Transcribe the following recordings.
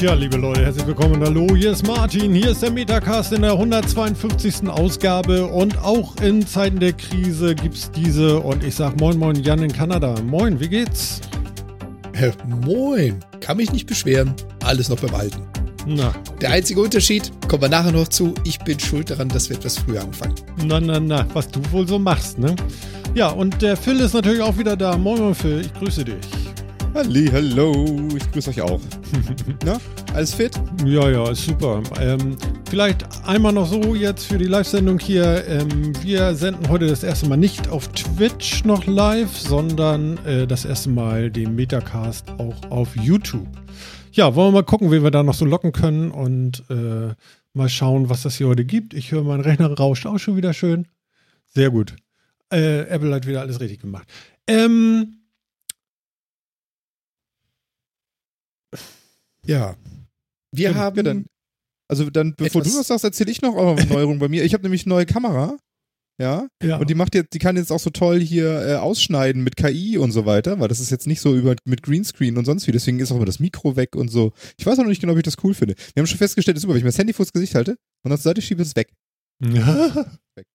Tja, liebe Leute, herzlich willkommen. Hallo, hier ist Martin. Hier ist der Metacast in der 152. Ausgabe. Und auch in Zeiten der Krise gibt es diese. Und ich sag Moin Moin Jan in Kanada. Moin, wie geht's? Äh, moin. Kann mich nicht beschweren. Alles noch beim Alten. Na. Der einzige Unterschied, kommen wir nachher noch zu, ich bin schuld daran, dass wir etwas früher anfangen. Na, na, na, was du wohl so machst, ne? Ja, und der Phil ist natürlich auch wieder da. Moin Moin Phil, ich grüße dich. Halli, hallo, ich grüße euch auch. Na, alles fit? Ja, ja, ist super. Ähm, vielleicht einmal noch so jetzt für die Live-Sendung hier. Ähm, wir senden heute das erste Mal nicht auf Twitch noch live, sondern äh, das erste Mal den Metacast auch auf YouTube. Ja, wollen wir mal gucken, wie wir da noch so locken können und äh, mal schauen, was das hier heute gibt. Ich höre, mein Rechner rauscht auch schon wieder schön. Sehr gut. Äh, Apple hat wieder alles richtig gemacht. Ähm, Ja. Wir Ja, haben. ja, dann- Also dann, bevor du das sagst, erzähle ich noch eure Neuerung bei mir. Ich habe nämlich eine neue Kamera. Ja. ja. Und die macht jetzt, die kann jetzt auch so toll hier äh, ausschneiden mit KI und so weiter, weil das ist jetzt nicht so über mit Greenscreen und sonst wie. Deswegen ist auch immer das Mikro weg und so. Ich weiß auch noch nicht genau, ob ich das cool finde. Wir haben schon festgestellt, ist super, wenn ich mir das Handy vors Gesicht halte und dann zur Seite schiebe, ist es weg. Weg. Weg.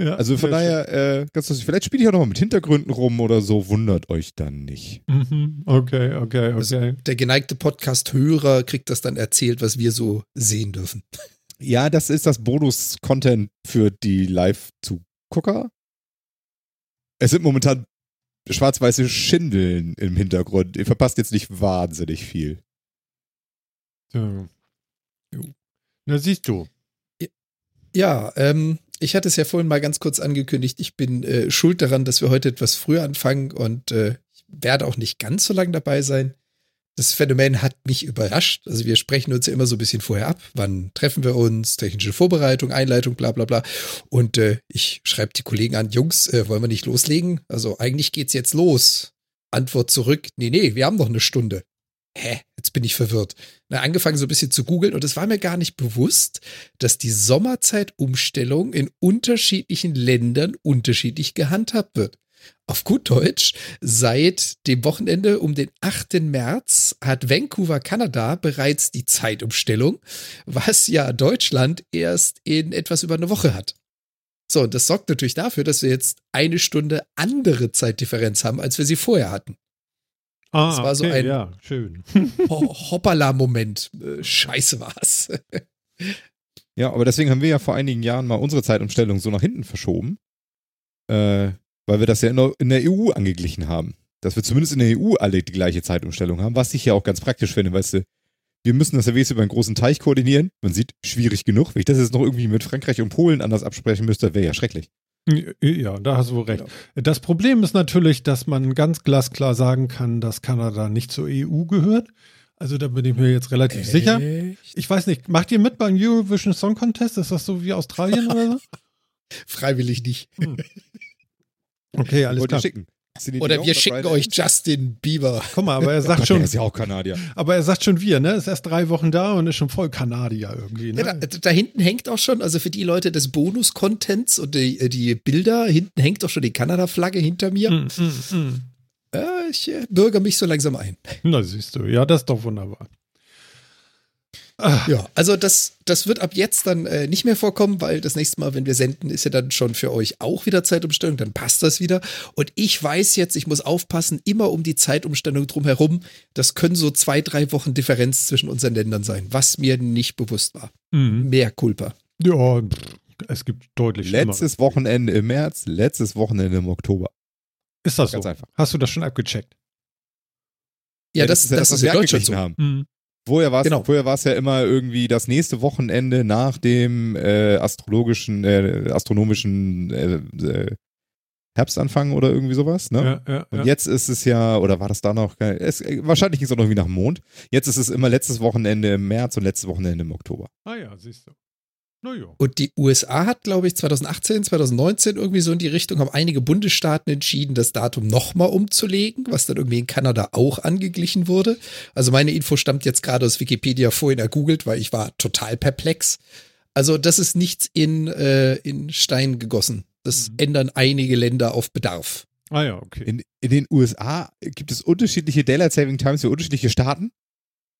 Ja, Also von daher, äh, ganz lustig. Vielleicht spiele ich auch noch mal mit Hintergründen rum oder so. Wundert euch dann nicht. Mhm. Okay, okay, Also- okay. Der geneigte Podcast-Hörer kriegt das dann erzählt, was wir so sehen dürfen. Ja, das ist das Bonus-Content für die Live-Zugucker. Es sind momentan schwarz-weiße Schindeln im Hintergrund. Ihr verpasst jetzt nicht wahnsinnig viel. Ja. Na, siehst du. Ja, ähm, ich hatte es ja vorhin mal ganz kurz angekündigt. Ich bin äh, schuld daran, dass wir heute etwas früher anfangen und äh, ich werde auch nicht ganz so lange dabei sein. Das Phänomen hat mich überrascht. Also wir sprechen uns ja immer so ein bisschen vorher ab. Wann treffen wir uns? Technische Vorbereitung, Einleitung, bla bla bla. Und äh, ich schreibe die Kollegen an, Jungs, äh, wollen wir nicht loslegen? Also eigentlich geht's jetzt los. Antwort zurück, nee, nee, wir haben noch eine Stunde. Hä? Jetzt bin ich verwirrt. Na, angefangen so ein bisschen zu googeln und es war mir gar nicht bewusst, dass die Sommerzeitumstellung in unterschiedlichen Ländern unterschiedlich gehandhabt wird. Auf gut Deutsch, seit dem Wochenende um den 8. März hat Vancouver, Kanada bereits die Zeitumstellung, was ja Deutschland erst in etwas über eine Woche hat. So, und das sorgt natürlich dafür, dass wir jetzt eine Stunde andere Zeitdifferenz haben, als wir sie vorher hatten. Ah, Das war so okay, ein- ja, schön. Ho Hoppala-Moment. Äh, Scheiße war's. Ja, aber deswegen haben wir ja vor einigen Jahren mal unsere Zeitumstellung so nach hinten verschoben. Äh, weil wir das ja in der, in der EU angeglichen haben. Dass wir zumindest in der EU alle die gleiche Zeitumstellung haben, was ich ja auch ganz praktisch finde, weißt du. Wir müssen das ja wenigstens über einen großen Teich koordinieren. Man sieht, schwierig genug. Wenn ich das jetzt noch irgendwie mit Frankreich und Polen anders absprechen müsste, wäre ja schrecklich. Ja, da hast du wohl recht. Das Problem ist natürlich, dass man ganz glasklar sagen kann, dass Kanada nicht zur EU gehört. Also da bin ich mir jetzt relativ sicher. Echt? Ich weiß nicht, macht ihr mit beim Eurovision Song Contest? Ist das so wie Australien oder so? Freiwillig nicht. Okay, alles Wollt ihr klar. schicken? Oder wir schicken euch Justin Bieber. Guck mal, aber er Oh sagt Gott, schon, Der ist ja auch Kanadier. aber er sagt schon wir, ne? Ist erst drei Wochen da und ist schon voll Kanadier irgendwie, Ja, da, ne? da hinten hängt auch schon, also für die Leute des Bonus-Contents und die, äh, die Bilder, hinten hängt auch schon die Kanada-Flagge hinter mir. Mm, mm, mm. Ja, ich äh, bürger mich so langsam ein. Na, siehst du. Ja, das ist doch wunderbar. Ja, also das, das wird ab jetzt dann äh, nicht mehr vorkommen, weil das nächste Mal, wenn wir senden, ist ja dann schon für euch auch wieder Zeitumstellung, dann passt das wieder. Und ich weiß jetzt, ich muss aufpassen, immer um die Zeitumstellung drumherum, das können so zwei, drei Wochen Differenz zwischen unseren Ländern sein, was mir nicht bewusst war. mm. Mehr Culpa. Ja, es gibt deutlich schlimmer. Letztes Wochenende im März, letztes Wochenende im Oktober. Ist das Ganz so? einfach. Hast du das schon abgecheckt? Ja, das, das, was ist wir in Deutschland angeglichen so. haben. Mhm. Vorher war es Genau. vorher ja immer irgendwie das nächste Wochenende nach dem äh, astrologischen, äh, astronomischen äh, äh, Herbstanfang oder irgendwie sowas, ne? Ja, ja, Und jetzt ist es ja, oder war das da noch? Es, äh, wahrscheinlich ging es auch noch irgendwie nach dem Mond. Jetzt ist es immer letztes Wochenende im März und letztes Wochenende im Oktober. Ah ja, siehst du. Na ja. Und die USA hat, glaube ich, 2018, 2019 irgendwie so in die Richtung, haben einige Bundesstaaten entschieden, das Datum nochmal umzulegen, was dann irgendwie in Kanada auch angeglichen wurde. Also meine Info stammt jetzt gerade aus Wikipedia vorhin ergoogelt, weil ich war total perplex. Also das ist nichts in, äh, in Stein gegossen. Das Mhm. ändern einige Länder auf Bedarf. Ah ja, okay. In, in den USA gibt es unterschiedliche Daylight Saving Times für unterschiedliche Staaten.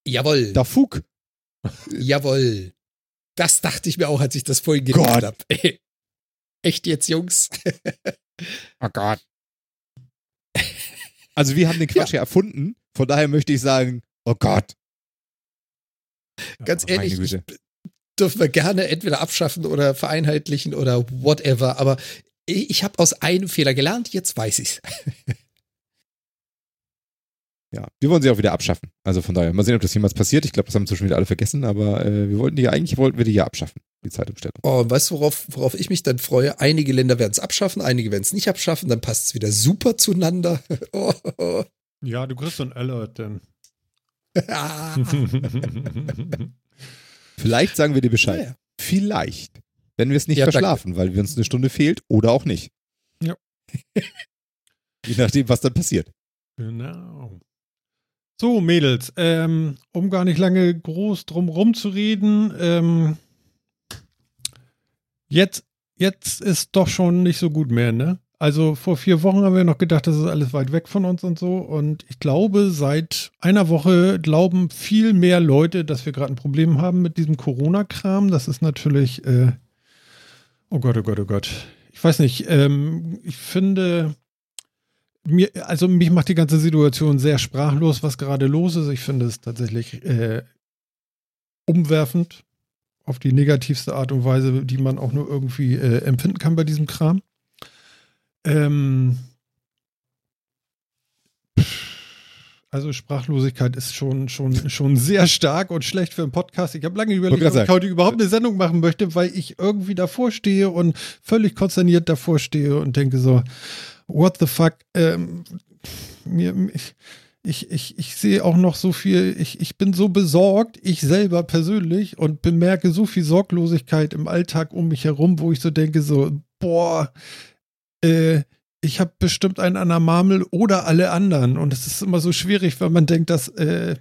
Jawohl. Da Fug. Jawohl. Das dachte ich mir auch, als ich das vorhin gelesen Gott. habe. Echt jetzt, Jungs? Oh Gott. Also wir haben den Quatsch ja. erfunden. Von daher möchte ich sagen, oh Gott. Ganz Meine ehrlich, dürfen wir gerne entweder abschaffen oder vereinheitlichen oder whatever. Aber ich, ich habe aus einem Fehler gelernt, jetzt weiß ich's. Ja, wir wollen sie auch wieder abschaffen. Also von daher, mal sehen, ob das jemals passiert. Ich glaube, das haben inzwischen wieder alle vergessen, aber äh, wir wollten die ja, eigentlich wollten wir die ja abschaffen, die Zeitumstellung. Oh, und weißt du, worauf, worauf ich mich dann freue? Einige Länder werden es abschaffen, einige werden es nicht abschaffen, dann passt es wieder super zueinander. Oh, oh. Ja, du kriegst so ein Alert denn. Ah. Vielleicht sagen wir dir Bescheid. Naja. Vielleicht. Wenn wir es nicht Ja, danke. verschlafen, weil wir uns eine Stunde fehlt oder auch nicht. Ja. Je nachdem, was dann passiert. Genau. So, Mädels, ähm, um gar nicht lange groß drum rumzureden, ähm, jetzt, jetzt ist doch schon nicht so gut mehr, ne? Also vor vier Wochen haben wir noch gedacht, das ist alles weit weg von uns und so. Und ich glaube, seit einer Woche glauben viel mehr Leute, dass wir gerade ein Problem haben mit diesem Corona-Kram. Das ist natürlich, äh, oh Gott, oh Gott, oh Gott. Ich weiß nicht, ähm, ich finde, mir, also mich macht die ganze Situation sehr sprachlos, was gerade los ist. Ich finde es tatsächlich äh, umwerfend auf die negativste Art und Weise, die man auch nur irgendwie äh, empfinden kann bei diesem Kram. Ähm, also Sprachlosigkeit ist schon, schon, schon sehr stark und schlecht für einen Podcast. Ich habe lange überlegt, ob ich heute überhaupt eine Sendung machen möchte, weil ich irgendwie davor stehe und völlig konsterniert davor stehe und denke so, what the fuck? Ähm, mir, ich, ich, ich, ich sehe auch noch so viel, ich, ich bin so besorgt, ich selber persönlich, und bemerke so viel Sorglosigkeit im Alltag um mich herum, wo ich so denke, so, boah, äh, ich habe bestimmt einen an der Marmel oder alle anderen. Und es ist immer so schwierig, weil man denkt, dass äh,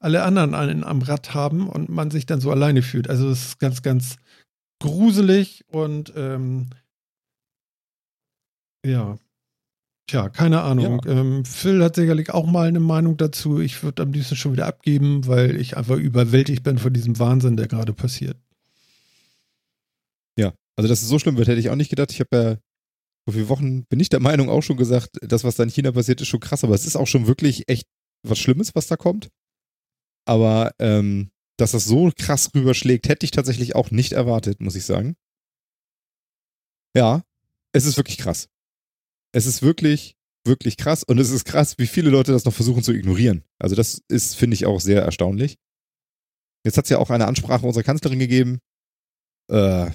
alle anderen einen am Rad haben und man sich dann so alleine fühlt. Also es ist ganz, ganz gruselig und ähm, ja. Tja, keine Ahnung. Ähm, Phil hat sicherlich auch mal eine Meinung dazu. Ich würde am liebsten schon wieder abgeben, weil ich einfach überwältigt bin von diesem Wahnsinn, der gerade passiert. Ja, also dass es so schlimm wird, hätte ich auch nicht gedacht. Ich habe ja vor vier Wochen, bin ich der Meinung, auch schon gesagt, das, was da in China passiert, ist schon krass, aber es ist auch schon wirklich echt was Schlimmes, was da kommt. Aber ähm, dass das so krass rüberschlägt, hätte ich tatsächlich auch nicht erwartet, muss ich sagen. Ja, es ist wirklich krass. Es ist wirklich, wirklich krass und es ist krass, wie viele Leute das noch versuchen zu ignorieren. Also das ist, finde ich, auch sehr erstaunlich. Jetzt hat es ja auch eine Ansprache unserer Kanzlerin gegeben. Äh,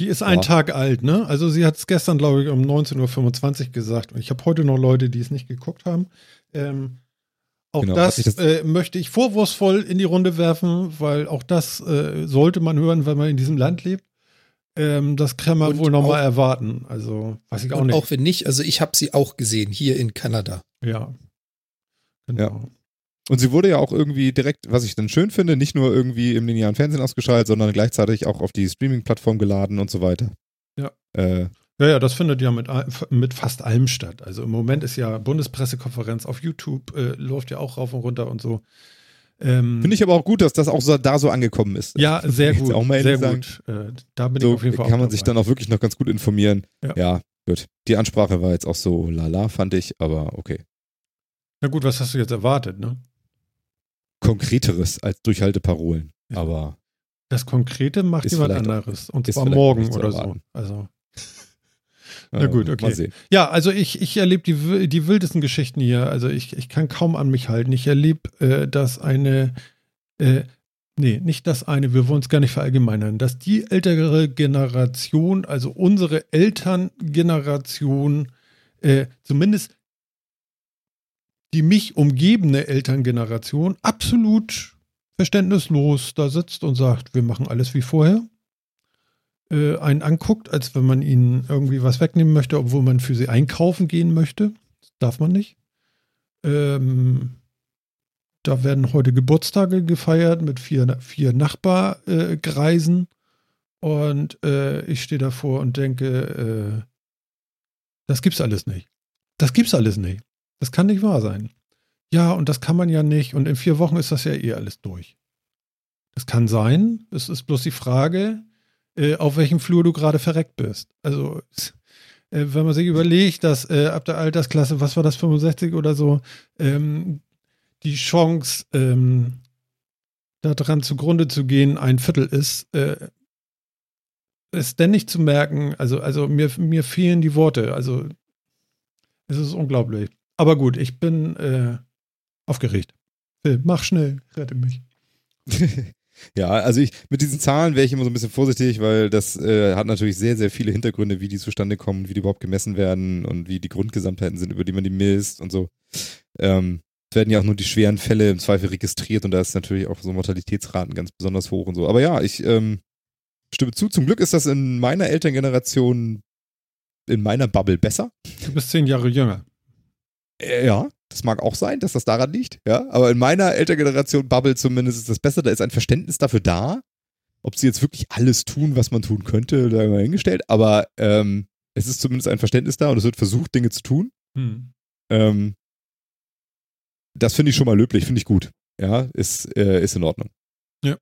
Die ist ein. Tag alt, ne? Also sie hat es gestern, glaube ich, um 19.25 Uhr gesagt. Und ich habe heute noch Leute, die es nicht geguckt haben. Ähm, auch Genau, das, das- äh, möchte ich vorwurfsvoll in die Runde werfen, weil auch das äh, sollte man hören, wenn man in diesem Land lebt. Ähm, das kann man Und wohl noch mal auch- erwarten. Also weiß ich auch Und nicht. auch wenn nicht, also ich habe sie auch gesehen, hier in Kanada. ja. Genau. Und sie wurde ja auch irgendwie direkt, was ich dann schön finde, nicht nur irgendwie im linearen Fernsehen ausgestrahlt, sondern gleichzeitig auch auf die Streaming-Plattform geladen und so weiter. Ja. Äh, Ja, ja, das findet ja mit, mit fast allem statt. Also im Moment ist ja Bundespressekonferenz auf YouTube, äh, läuft ja auch rauf und runter und so. Ähm, Finde ich aber auch gut, dass das auch so, da so angekommen ist. Ja, sehr gut. auch mal sehr gut. Äh, da bin So ich auf jeden Fall kann man sich dann auch wirklich noch ganz gut informieren. Ja. ja, gut. Die Ansprache war jetzt auch so lala, fand ich, aber okay. Na gut, was hast du jetzt erwartet, ne? Konkreteres als Durchhalteparolen. Ja. Aber Das Konkrete macht jemand anderes. Und zwar morgen oder so. Also. Na gut, äh, okay. Mal sehen. Ja, also ich, ich erlebe die, die wildesten Geschichten hier. Also ich, ich kann kaum an mich halten. Ich erlebe, äh, dass eine, äh, nee, nicht das eine, wir wollen es gar nicht verallgemeinern, dass die ältere Generation, also unsere Elterngeneration, äh, zumindest die mich umgebende Elterngeneration, absolut verständnislos da sitzt und sagt, wir machen alles wie vorher äh, einen anguckt, als wenn man ihnen irgendwie was wegnehmen möchte, obwohl man für sie einkaufen gehen möchte. Das darf man nicht. Ähm, da werden heute Geburtstage gefeiert mit vier, vier Nachbargreisen. und äh, ich stehe davor und denke, äh, das gibt's alles nicht. Das gibt's alles nicht. Das kann nicht wahr sein. ja, und das kann man ja nicht. Und in vier Wochen ist das ja eh alles durch. Das kann sein. Es ist bloß die Frage, äh, auf welchem Flur du gerade verreckt bist. Also, äh, wenn man sich überlegt, dass äh, ab der Altersklasse, was war das, 65 oder so, ähm, die Chance, ähm, daran zugrunde zu gehen, ein Viertel ist, äh, denn nicht zu merken, also, also mir, mir fehlen die Worte. Also, es ist unglaublich. Aber gut, ich bin äh, aufgeregt. Phil, mach schnell, rette mich. ja, also ich mit diesen Zahlen wäre ich immer so ein bisschen vorsichtig, weil das äh, hat natürlich sehr, sehr viele Hintergründe, wie die zustande kommen, wie die überhaupt gemessen werden und wie die Grundgesamtheiten sind, über die man die misst und so. Ähm, es werden ja auch nur die schweren Fälle im Zweifel registriert und da ist natürlich auch so Mortalitätsraten ganz besonders hoch und so. Aber ja, ich ähm, stimme zu. Zum Glück ist das in meiner Elterngeneration, in meiner Bubble besser. Du bist zehn Jahre jünger. Äh, ja, das mag auch sein, dass das daran liegt, ja. Aber in meiner Elterngeneration Bubble zumindest ist das besser. Da ist ein Verständnis dafür da. Ob sie jetzt wirklich alles tun, was man tun könnte, da mal hingestellt. Aber ähm, es ist zumindest ein Verständnis da und es wird versucht, Dinge zu tun. Hm. Ähm, das finde ich schon mal löblich, finde ich gut. Ja, ist, äh, ist in Ordnung. Ja.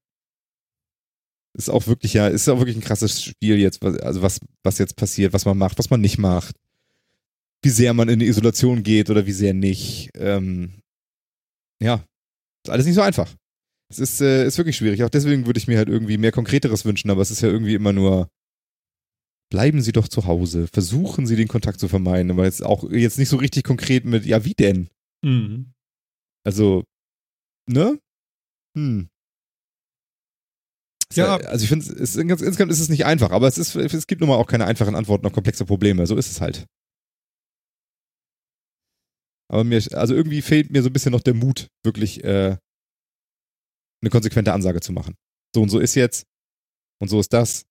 Ist auch wirklich, ja, ist auch wirklich ein krasses Spiel jetzt, also was, was jetzt passiert, was man macht, was man nicht macht wie sehr man in die Isolation geht oder wie sehr nicht. Ähm, ja, ist alles nicht so einfach. Es ist, äh, ist wirklich schwierig. Auch deswegen würde ich mir halt irgendwie mehr Konkreteres wünschen, aber es ist ja irgendwie immer nur, bleiben Sie doch zu Hause, versuchen Sie den Kontakt zu vermeiden, aber jetzt auch jetzt nicht so richtig konkret mit, ja, wie denn? Mhm. Also, ne? Hm. Ja. Also ich finde, insgesamt ist es nicht einfach, aber es, ist, es gibt nun mal auch keine einfachen Antworten auf komplexe Probleme. So ist es halt. Aber mir, also irgendwie fehlt mir so ein bisschen noch der Mut, wirklich äh, eine konsequente Ansage zu machen. So und so ist jetzt und so ist das.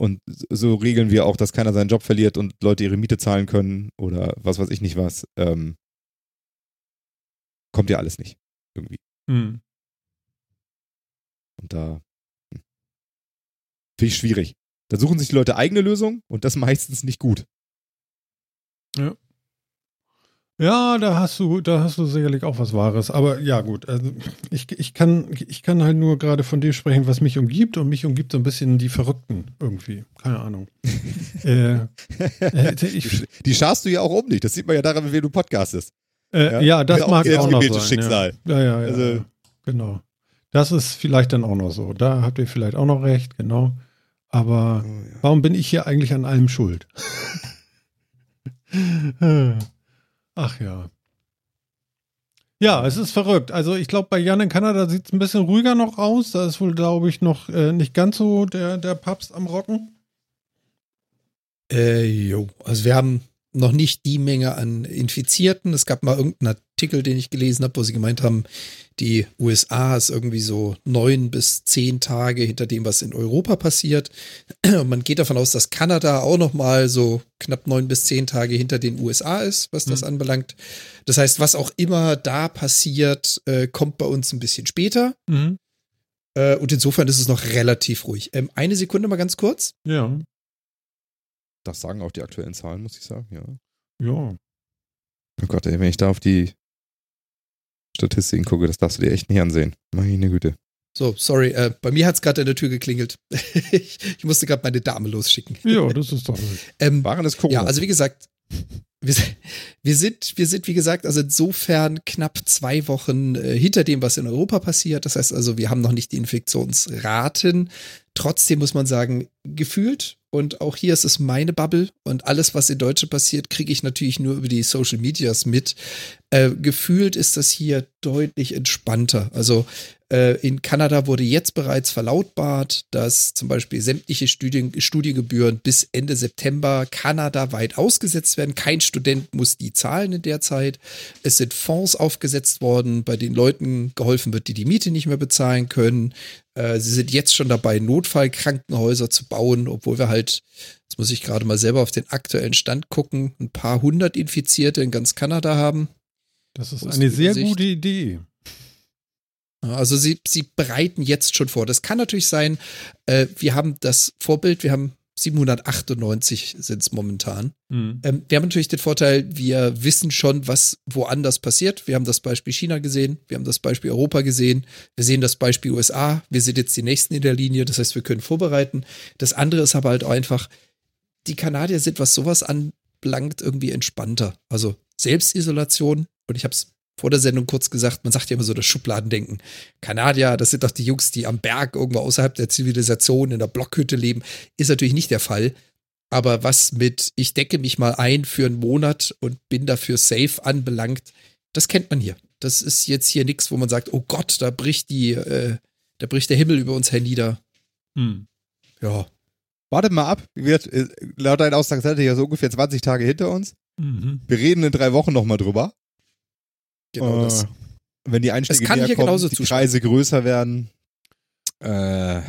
Und so regeln wir auch, dass keiner seinen Job verliert und Leute ihre Miete zahlen können oder was weiß ich nicht was. Ähm, kommt ja alles nicht. Irgendwie. Mhm. Und da hm, finde ich schwierig. Da suchen sich die Leute eigene Lösungen und das meistens nicht gut. Ja. Ja, da hast du, da hast du sicherlich auch was Wahres. Aber ja, gut. Also ich, ich, kann, ich kann halt nur gerade von dem sprechen, was mich umgibt. Und mich umgibt so ein bisschen die Verrückten irgendwie. Keine Ahnung. äh, äh, ich, die scharst du ja auch um dich. Das sieht man ja daran, wie du podcastest. Äh, ja? ja? das ja, mag auch, auch noch sein. Schicksal. Ja, ja, ja, also, ja. Genau. Das ist vielleicht dann auch noch so. Da habt ihr vielleicht auch noch recht, genau. Aber oh, warum bin ich hier eigentlich an allem schuld? Ach ja. Ja, es ist verrückt. Also ich glaube, bei Jan in Kanada sieht es ein bisschen ruhiger noch aus. Da ist wohl, glaube ich, noch äh, nicht ganz so der, der Papst am Rocken. Äh, jo. Also wir haben noch nicht die Menge an Infizierten. Es gab mal irgendeinen Artikel, den ich gelesen habe, wo sie gemeint haben, die USA ist irgendwie so neun bis zehn Tage hinter dem, was in Europa passiert. Und man geht davon aus, dass Kanada auch noch mal so knapp neun bis zehn Tage hinter den USA ist, was das mhm. anbelangt. Das heißt, was auch immer da passiert, äh, kommt bei uns ein bisschen später. Mhm. Äh, und insofern ist es noch relativ ruhig. Ähm, eine Sekunde mal ganz kurz. Ja. Das sagen auch die aktuellen Zahlen, muss ich sagen, ja. Ja. Oh Gott, ey, wenn ich da auf die Statistiken gucke, das darfst du dir echt nicht ansehen. Meine Güte. So, sorry, äh, bei mir hat es gerade an der Tür geklingelt. ich, ich, musste gerade meine Dame losschicken. Ja, das ist doch. ähm, Waren es Corona? Ja, also wie gesagt, wir, wir, sind, wir sind, wie gesagt, also insofern knapp zwei Wochen äh, hinter dem, was in Europa passiert. Das heißt also, wir haben noch nicht die Infektionsraten. Trotzdem muss man sagen, gefühlt und auch hier ist es meine Bubble und alles, was in Deutschland passiert, kriege ich natürlich nur über die Social Medias mit. Äh, gefühlt ist das hier deutlich entspannter. Also in Kanada wurde jetzt bereits verlautbart, dass zum Beispiel sämtliche Studien, Studiengebühren bis Ende September kanadaweit ausgesetzt werden. Kein Student muss die zahlen in der Zeit. Es sind Fonds aufgesetzt worden, bei denen Leuten geholfen wird, die die Miete nicht mehr bezahlen können. Äh, sie sind jetzt schon dabei, Notfallkrankenhäuser zu bauen, obwohl wir halt, jetzt muss ich gerade mal selber auf den aktuellen Stand gucken, ein paar hundert Infizierte in ganz Kanada haben. Das ist eine sehr gute Idee. Also sie, sie bereiten jetzt schon vor. Das kann natürlich sein, äh, wir haben das Vorbild, wir haben 798 sind es momentan. Mhm. Ähm, wir haben natürlich den Vorteil, wir wissen schon, was woanders passiert. Wir haben das Beispiel China gesehen, wir haben das Beispiel Europa gesehen, wir sehen das Beispiel USA, wir sind jetzt die Nächsten in der Linie, das heißt, wir können vorbereiten. Das andere ist aber halt einfach, die Kanadier sind, was sowas anbelangt, irgendwie entspannter. Also Selbstisolation, und ich habe es vor der Sendung kurz gesagt, man sagt ja immer so das Schubladendenken. Kanadier, das sind doch die Jungs, die am Berg irgendwo außerhalb der Zivilisation in der Blockhütte leben, ist natürlich nicht der Fall. Aber was mit, ich decke mich mal ein für einen Monat und bin dafür safe anbelangt, das kennt man hier. Das ist jetzt hier nichts, wo man sagt, oh Gott, da bricht die, äh, da bricht der Himmel über uns hernieder. Mhm. Ja, Wartet mal ab. Wird, äh, laut deinen Aussagen seid ihr ja so ungefähr 20 Tage hinter uns. Mhm. Wir reden in drei Wochen nochmal drüber. Genau Äh, das. Wenn die Einstiege kann näher kommen, genauso die zustimmen. Preise größer werden. Äh,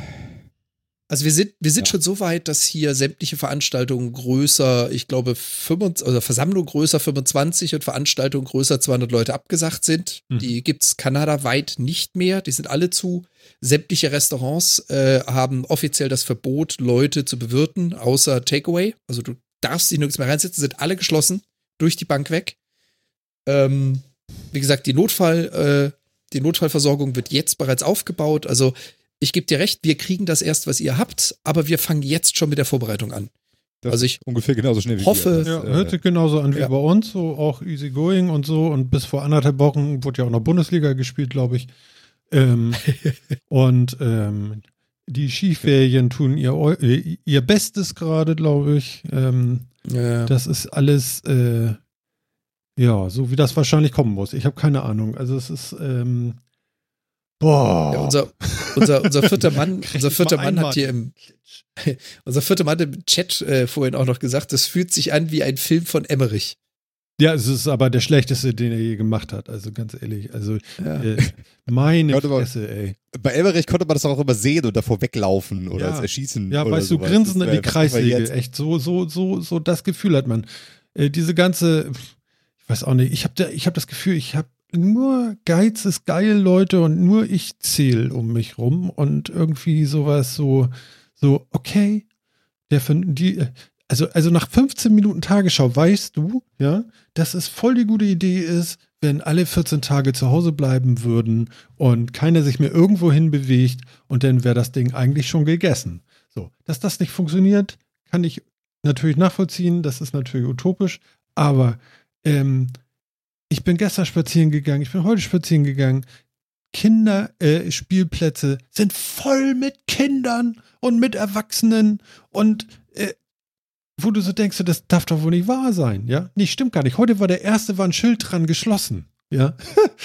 Also wir sind, wir sind Ja. schon so weit, dass hier sämtliche Veranstaltungen größer, ich glaube, 25, also Versammlung größer 25 und Veranstaltungen größer 200 Leute abgesagt sind. Mhm. Die gibt's kanadaweit nicht mehr. Die sind alle zu. Sämtliche Restaurants äh, haben offiziell das Verbot, Leute zu bewirten, außer Takeaway. Also du darfst dich nirgends mehr reinsetzen, sind alle geschlossen, durch die Bank weg. Ähm, wie gesagt, die Notfall, äh, die Notfallversorgung wird jetzt bereits aufgebaut. Also ich gebe dir recht, wir kriegen das erst, was ihr habt, aber wir fangen jetzt schon mit der Vorbereitung an. das Also ich ungefähr genauso schnell wie hoffe- wir. Ja, Das, hört äh, sich genauso an wie ja. bei uns, so auch easy going und so. Und bis vor anderthalb Wochen wurde ja auch noch Bundesliga gespielt, glaube ich. Ähm, und ähm, die Skiferien tun ihr, äh, ihr Bestes gerade, glaube ich. Ähm, äh, das ist alles, äh, ja, so wie das wahrscheinlich kommen muss. Ich habe keine Ahnung. Also es ist, ähm, boah. ja, unser, unser, unser vierter Mann, unser vierter Mann hat hier im unser vierter Mann im Chat äh, vorhin auch noch gesagt, das fühlt sich an wie ein Film von Emmerich. ja, es ist aber der schlechteste, den er je gemacht hat. Also ganz ehrlich. Also Ja. äh, meine Fresse, ey. Bei Elberich konnte man das auch immer sehen und davor weglaufen oder Ja. erschießen. Ja, oder weißt du, sowas. grinsen in die Kreissäge. jetzt- Echt, so, so, so, so das Gefühl hat man. Äh, diese ganze, ich weiß auch nicht, ich habe da, hab das Gefühl, ich habe nur Geiz ist geil, Leute, und nur ich zähl um mich rum und irgendwie sowas so, so, okay, der von die, also, also nach 15 Minuten Tagesschau weißt du, ja, dass es voll die gute Idee ist, wenn alle 14 Tage zu Hause bleiben würden und keiner sich mehr irgendwo hin bewegt und dann wäre das Ding eigentlich schon gegessen. So, dass das nicht funktioniert, kann ich natürlich nachvollziehen, das ist natürlich utopisch, aber ähm, ich bin gestern spazieren gegangen, ich bin heute spazieren gegangen. Kinderspielplätze äh, Spielplätze sind voll mit Kindern und mit Erwachsenen und äh, wo du so denkst, das darf doch wohl nicht wahr sein, ja? Nee, stimmt gar nicht. Heute war der erste, war ein Schild dran geschlossen, ja?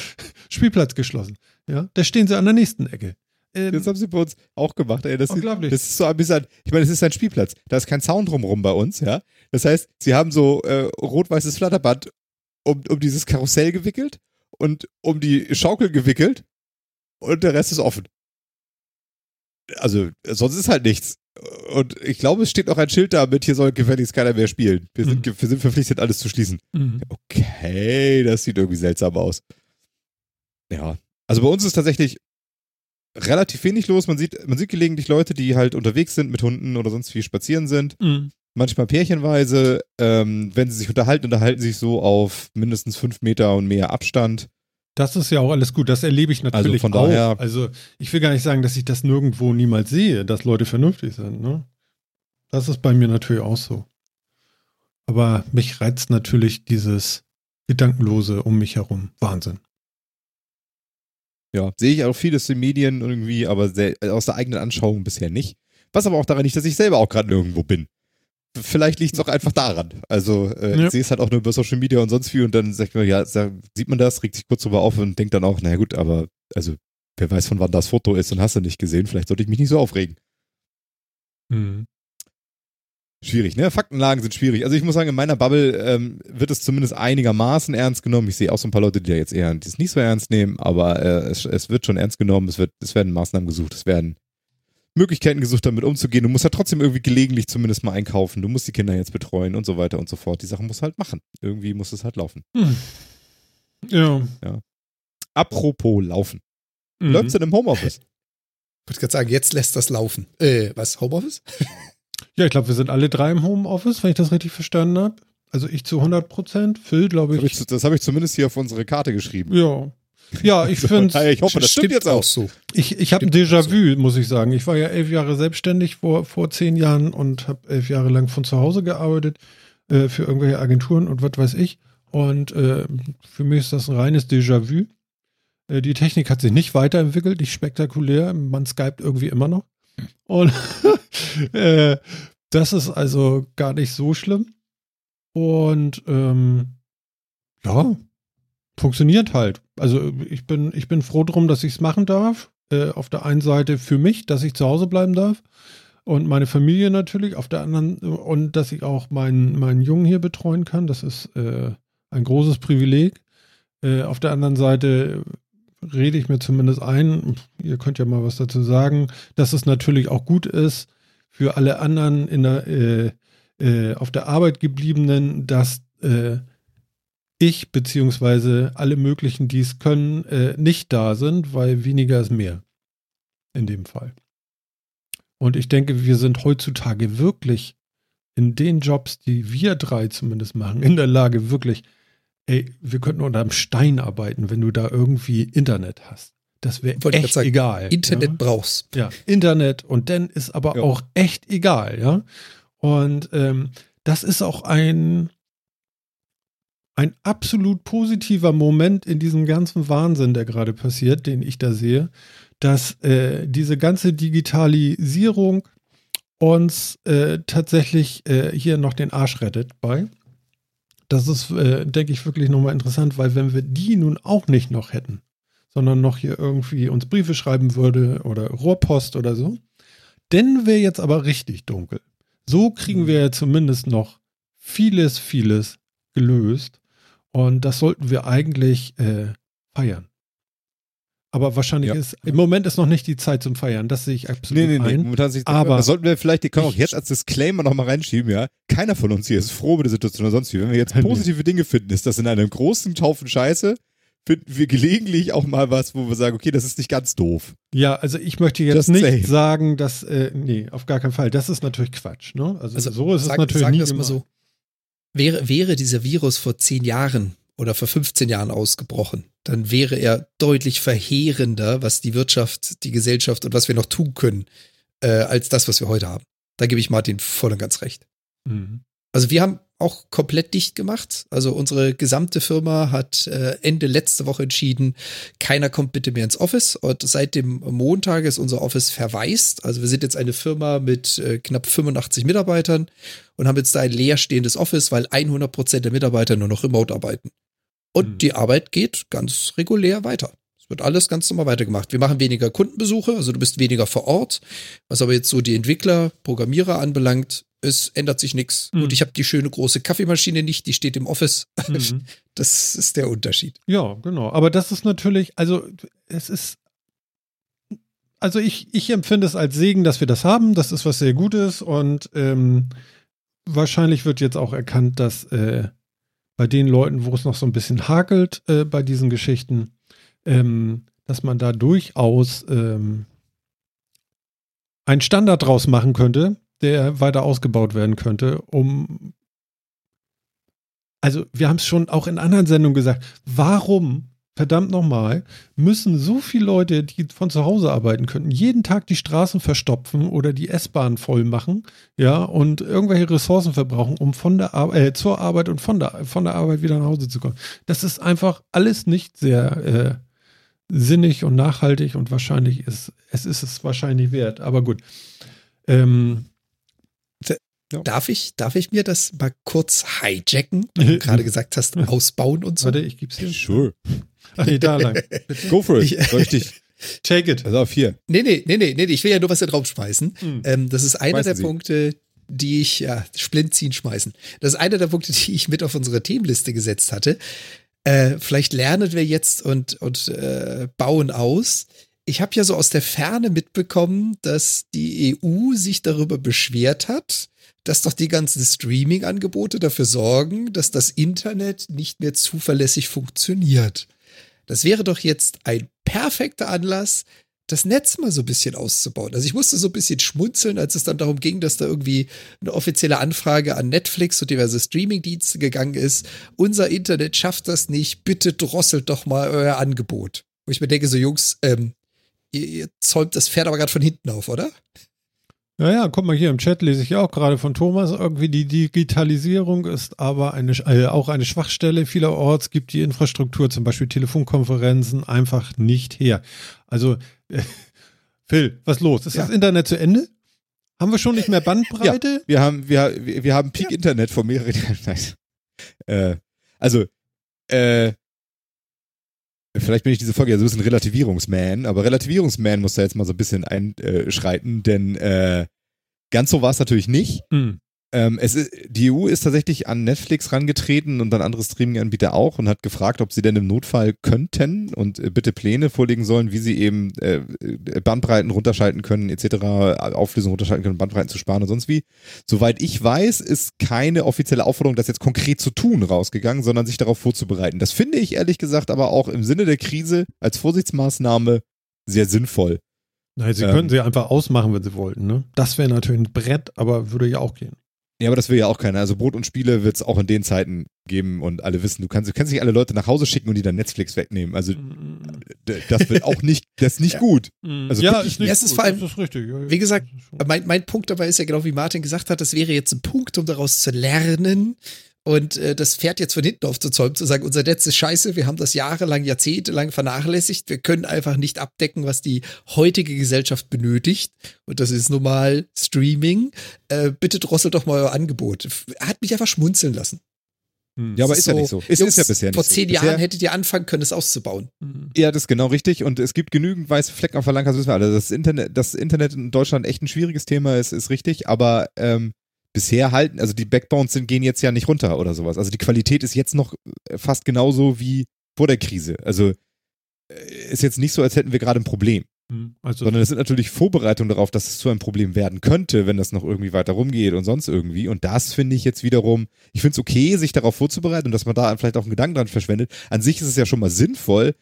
Spielplatz geschlossen, ja? Da stehen sie an der nächsten Ecke. Ähm, Das haben sie bei uns auch gemacht, ey. Das, ist, Unglaublich. das ist so amüsant. Ich meine, es ist ein Spielplatz. Da ist kein Zaun drumrum bei uns, ja. Das heißt, sie haben so äh, rot-weißes Flatterband um, um dieses Karussell gewickelt und um die Schaukel gewickelt und der Rest ist offen. Also, sonst ist halt nichts. Und ich glaube, es steht auch ein Schild da mit, hier soll gefälligst keiner mehr spielen. Wir sind, Mhm. wir sind verpflichtet, alles zu schließen. mhm. Okay, das sieht irgendwie seltsam aus. Ja. Also bei uns ist tatsächlich relativ wenig los. Man sieht, man sieht gelegentlich Leute, die halt unterwegs sind mit Hunden oder sonst wie spazieren sind. Mhm. Manchmal pärchenweise. Ähm, wenn sie sich unterhalten, unterhalten sie sich so auf mindestens fünf Meter und mehr Abstand. Das ist ja auch alles gut. Das erlebe ich natürlich von auch. daher- Also ich will gar nicht sagen, dass ich das nirgendwo niemals sehe, dass Leute vernünftig sind. Ne? Das ist bei mir natürlich auch so. Aber mich reizt natürlich dieses Gedankenlose um mich herum. Wahnsinn. Ja, sehe ich auch vieles in Medien irgendwie, aber sehr, aus der eigenen Anschauung bisher nicht. Was aber auch daran liegt, dass ich selber auch gerade nirgendwo bin. Vielleicht liegt es auch einfach daran. Also äh, Ja. ich sehe es halt auch nur über Social Media und sonst wie und dann sagt man, ja, sieht man das, regt sich kurz drüber auf und denkt dann auch, naja gut, aber also wer weiß von wann das Foto ist und hast du nicht gesehen, vielleicht sollte ich mich nicht so aufregen. Mhm. Schwierig, ne? Faktenlagen sind schwierig. Also ich muss sagen, in meiner Bubble ähm, wird es zumindest einigermaßen ernst genommen. Ich sehe auch so ein paar Leute, die da jetzt eher das nicht so ernst nehmen, aber äh, es, es wird schon ernst genommen. Es, wird, es werden Maßnahmen gesucht, es werden Möglichkeiten gesucht, damit umzugehen. Du musst ja trotzdem irgendwie gelegentlich zumindest mal einkaufen. Du musst die Kinder jetzt betreuen und so weiter und so fort. Die Sachen musst du halt machen. Irgendwie muss es halt laufen. Hm. Ja. Apropos laufen. Mhm. Läuft's denn im Homeoffice? Ich wollte gerade sagen, jetzt lässt das laufen. Äh, was, Homeoffice? Ja, ich glaube, wir sind alle drei im Homeoffice, wenn ich das richtig verstanden habe. Also ich zu 100 Prozent, Phil, glaube Das ich. habe ich, das hab ich zumindest hier auf unsere Karte geschrieben. Ja. Ja, ich finde ich hoffe, das stimmt jetzt auch. so. Ich, ich habe ein Déjà-vu, muss ich sagen. Ich war ja elf Jahre selbstständig vor, vor zehn Jahren und habe elf Jahre lang von zu Hause gearbeitet äh, für irgendwelche Agenturen und was weiß ich. Und äh, für mich ist das ein reines Déjà-vu. Äh, die Technik hat sich nicht weiterentwickelt, nicht spektakulär. Man skypt irgendwie immer noch. Und äh, das ist also gar nicht so schlimm. Und ähm, ja, funktioniert halt. Also ich bin, ich bin froh drum, dass ich es machen darf. Äh, auf der einen Seite für mich, dass ich zu Hause bleiben darf. Und meine Familie natürlich. Auf der anderen, und dass ich auch meinen, meinen Jungen hier betreuen kann. Das ist äh, ein großes Privileg. Äh, auf der anderen Seite rede ich mir zumindest ein, ihr könnt ja mal was dazu sagen, dass es natürlich auch gut ist für alle anderen in der, äh, äh, auf der Arbeit gebliebenen, dass äh, ich beziehungsweise alle möglichen, die es können, äh, nicht da sind, weil weniger ist mehr. In dem Fall. Und ich denke, wir sind heutzutage wirklich in den Jobs, die wir drei zumindest machen, in der Lage, wirklich, ey, wir könnten unter einem Stein arbeiten, wenn du da irgendwie Internet hast. Das wäre echt sagen, egal. Internet ja? brauchst. Ja, Internet und dann ist aber Ja. auch echt egal, ja. Und ähm, das ist auch ein, ein absolut positiver Moment in diesem ganzen Wahnsinn, der gerade passiert, den ich da sehe, dass äh, diese ganze Digitalisierung uns äh, tatsächlich äh, hier noch den Arsch rettet bei. Das ist, äh, denke ich, wirklich nochmal interessant, weil wenn wir die nun auch nicht noch hätten, sondern noch hier irgendwie uns Briefe schreiben würde oder Rohrpost oder so, dann wäre jetzt aber richtig dunkel. So kriegen wir ja zumindest noch vieles, vieles gelöst. Und das sollten wir eigentlich äh, feiern. Aber wahrscheinlich Ja. ist, im Moment ist noch nicht die Zeit zum Feiern. Das sehe ich absolut Nee, nee, nee. Momentan sich, Aber- das sollten wir vielleicht, die können auch jetzt als Disclaimer nochmal reinschieben, ja. Keiner von uns hier ist froh über die Situation oder sonst wie. Wenn wir jetzt positive Dinge finden, ist das in einem großen Haufen Scheiße, finden wir gelegentlich auch mal was, wo wir sagen, okay, das ist nicht ganz doof. Ja, also ich möchte jetzt Just nicht saying. sagen, dass, äh, nee, auf gar keinen Fall. Das ist natürlich Quatsch, ne? Also, Also so ist es sag- natürlich sagen nie wir es mal immer. so. Wäre, wäre dieser Virus vor zehn Jahren oder vor 15 Jahren ausgebrochen, dann wäre er deutlich verheerender, was die Wirtschaft, die Gesellschaft und was wir noch tun können, äh, als das, was wir heute haben. Da gebe ich Martin voll und ganz recht. Mhm. Also wir haben auch komplett dicht gemacht. Also unsere gesamte Firma hat äh, Ende letzte Woche entschieden, keiner kommt bitte mehr ins Office. Und seit dem Montag ist unser Office verwaist. Also wir sind jetzt eine Firma mit äh, knapp 85 Mitarbeitern und haben jetzt da ein leerstehendes Office, weil 100 Prozent der Mitarbeiter nur noch remote arbeiten. Und Mhm. die Arbeit geht ganz regulär weiter. Es wird alles ganz normal weitergemacht. Wir machen weniger Kundenbesuche, also du bist weniger vor Ort. Was aber jetzt so die Entwickler, Programmierer anbelangt, es ändert sich nichts. Mhm. Und ich habe die schöne große Kaffeemaschine nicht, die steht im Office. Mhm. Das ist der Unterschied. Ja, genau. Aber das ist natürlich, also es ist, also ich, ich empfinde es als Segen, dass wir das haben. Das ist was sehr Gutes und ähm, wahrscheinlich wird jetzt auch erkannt, dass äh, bei den Leuten, wo es noch so ein bisschen hakelt äh, bei diesen Geschichten, ähm, dass man da durchaus ähm, einen Standard draus machen könnte, der weiter ausgebaut werden könnte, um also wir haben es schon auch in anderen Sendungen gesagt, warum, verdammt nochmal, müssen so viele Leute, die von zu Hause arbeiten könnten, jeden Tag die Straßen verstopfen oder die S-Bahn voll machen, ja, und irgendwelche Ressourcen verbrauchen, um von der Ar äh, zur Arbeit und von der, von der Arbeit wieder nach Hause zu kommen. Das ist einfach alles nicht sehr äh, sinnig und nachhaltig und wahrscheinlich ist, es ist es wahrscheinlich wert. Aber gut. Ähm, Darf ich, darf ich mir das mal kurz hijacken, weil du gerade gesagt hast, ausbauen und so? warte, ich gib's hier. Sure. Ach nee, da lang. Go for it. Ich- dich? Take it. Pass auf, hier. Nee, nee, nee, nee, nee, ich will ja nur was da drauf schmeißen. Hm. Ähm, das ist einer Schmeißen der Sie. Punkte, die ich, ja, Splint ziehen, schmeißen. Das ist einer der Punkte, die ich mit auf unsere Themenliste gesetzt hatte. Äh, vielleicht lernen wir jetzt und, und äh, bauen aus. Ich habe ja so aus der Ferne mitbekommen, dass die EU sich darüber beschwert hat, dass doch die ganzen Streaming-Angebote dafür sorgen, dass das Internet nicht mehr zuverlässig funktioniert. Das wäre doch jetzt ein perfekter Anlass, das Netz mal so ein bisschen auszubauen. Also ich musste so ein bisschen schmunzeln, als es dann darum ging, dass da irgendwie eine offizielle Anfrage an Netflix und diverse Streamingdienste gegangen ist. Unser Internet schafft das nicht, bitte drosselt doch mal euer Angebot. Wo ich mir denke, so Jungs, ähm, ihr, ihr zäumt das Pferd aber gerade von hinten auf, oder? Ja, ja, guck mal hier im Chat lese ich auch gerade von Thomas, irgendwie die Digitalisierung ist aber eine, äh, auch eine Schwachstelle. Vielerorts gibt die Infrastruktur, zum Beispiel Telefonkonferenzen, einfach nicht her. Also, äh, Phil, was los? Ist ja. das Internet zu Ende? Haben wir schon nicht mehr Bandbreite? Ja, wir haben, wir, wir haben Peak ja. Internet vor mehreren Jahren. äh, also, äh, Vielleicht bin ich diese Folge ja so ein bisschen Relativierungsman, aber Relativierungsman muss da jetzt mal so ein bisschen einschreiten, denn äh, ganz so war es natürlich nicht. Mhm. Ähm, es ist, die EU ist tatsächlich an Netflix rangetreten und an andere Streaming-Anbieter auch und hat gefragt, ob sie denn im Notfall könnten und äh, bitte Pläne vorlegen sollen, wie sie eben äh, äh Bandbreiten runterschalten können, etc., Auflösung runterschalten können, Bandbreiten zu sparen und sonst wie. Soweit ich weiß, ist keine offizielle Aufforderung, das jetzt konkret zu tun, rausgegangen, sondern sich darauf vorzubereiten. Das finde ich ehrlich gesagt aber auch im Sinne der Krise als Vorsichtsmaßnahme sehr sinnvoll. Nein, sie ähm, können sie einfach ausmachen, wenn sie wollten. Ne? Das wäre natürlich ein Brett, aber würde ja auch gehen. Ja, aber das will ja auch keiner. Also Brot und Spiele wird es auch in den Zeiten geben und alle wissen, du kannst, du kannst nicht alle Leute nach Hause schicken und die dann Netflix wegnehmen. Also das wird auch nicht, das ist nicht ja. gut. Also ja, ist nicht gut. vor allem, das ist richtig. Ja, wie gesagt, mein, mein Punkt dabei ist ja genau wie Martin gesagt hat, das wäre jetzt ein Punkt, um daraus zu lernen, und äh, das fährt jetzt von hinten aufzuzäumen, zu sagen, unser Netz ist scheiße, wir haben das jahrelang, jahrzehntelang vernachlässigt, wir können einfach nicht abdecken, was die heutige Gesellschaft benötigt. Und das ist nun mal Streaming. Äh, bitte drosselt doch mal euer Angebot. Hat mich einfach schmunzeln lassen. Hm. Ja, aber ist, ist so, ja nicht so. Es Jungs, ist ja bisher nicht Vor zehn so. Jahren bisher hättet ihr anfangen können, es auszubauen. Hm. Ja, das ist genau richtig. Und es gibt genügend weiße Flecken auf der Landkarte, wissen wir alle. Das Internet, das Internet in Deutschland echt ein schwieriges Thema ist, ist richtig. Aber ähm, bisher halten, also die Backbones sind, gehen jetzt ja nicht runter oder sowas. Also die Qualität ist jetzt noch äh, fast genauso wie vor der Krise. Also äh, ist jetzt nicht so, als hätten wir gerade ein Problem. Hm, also sondern es sind natürlich Vorbereitungen darauf, dass es zu einem Problem werden könnte, wenn das noch irgendwie weiter rumgeht und sonst irgendwie. Und das finde ich jetzt wiederum, ich finde es okay, sich darauf vorzubereiten und dass man da vielleicht auch einen Gedanken dran verschwendet. An sich ist es ja schon mal sinnvoll,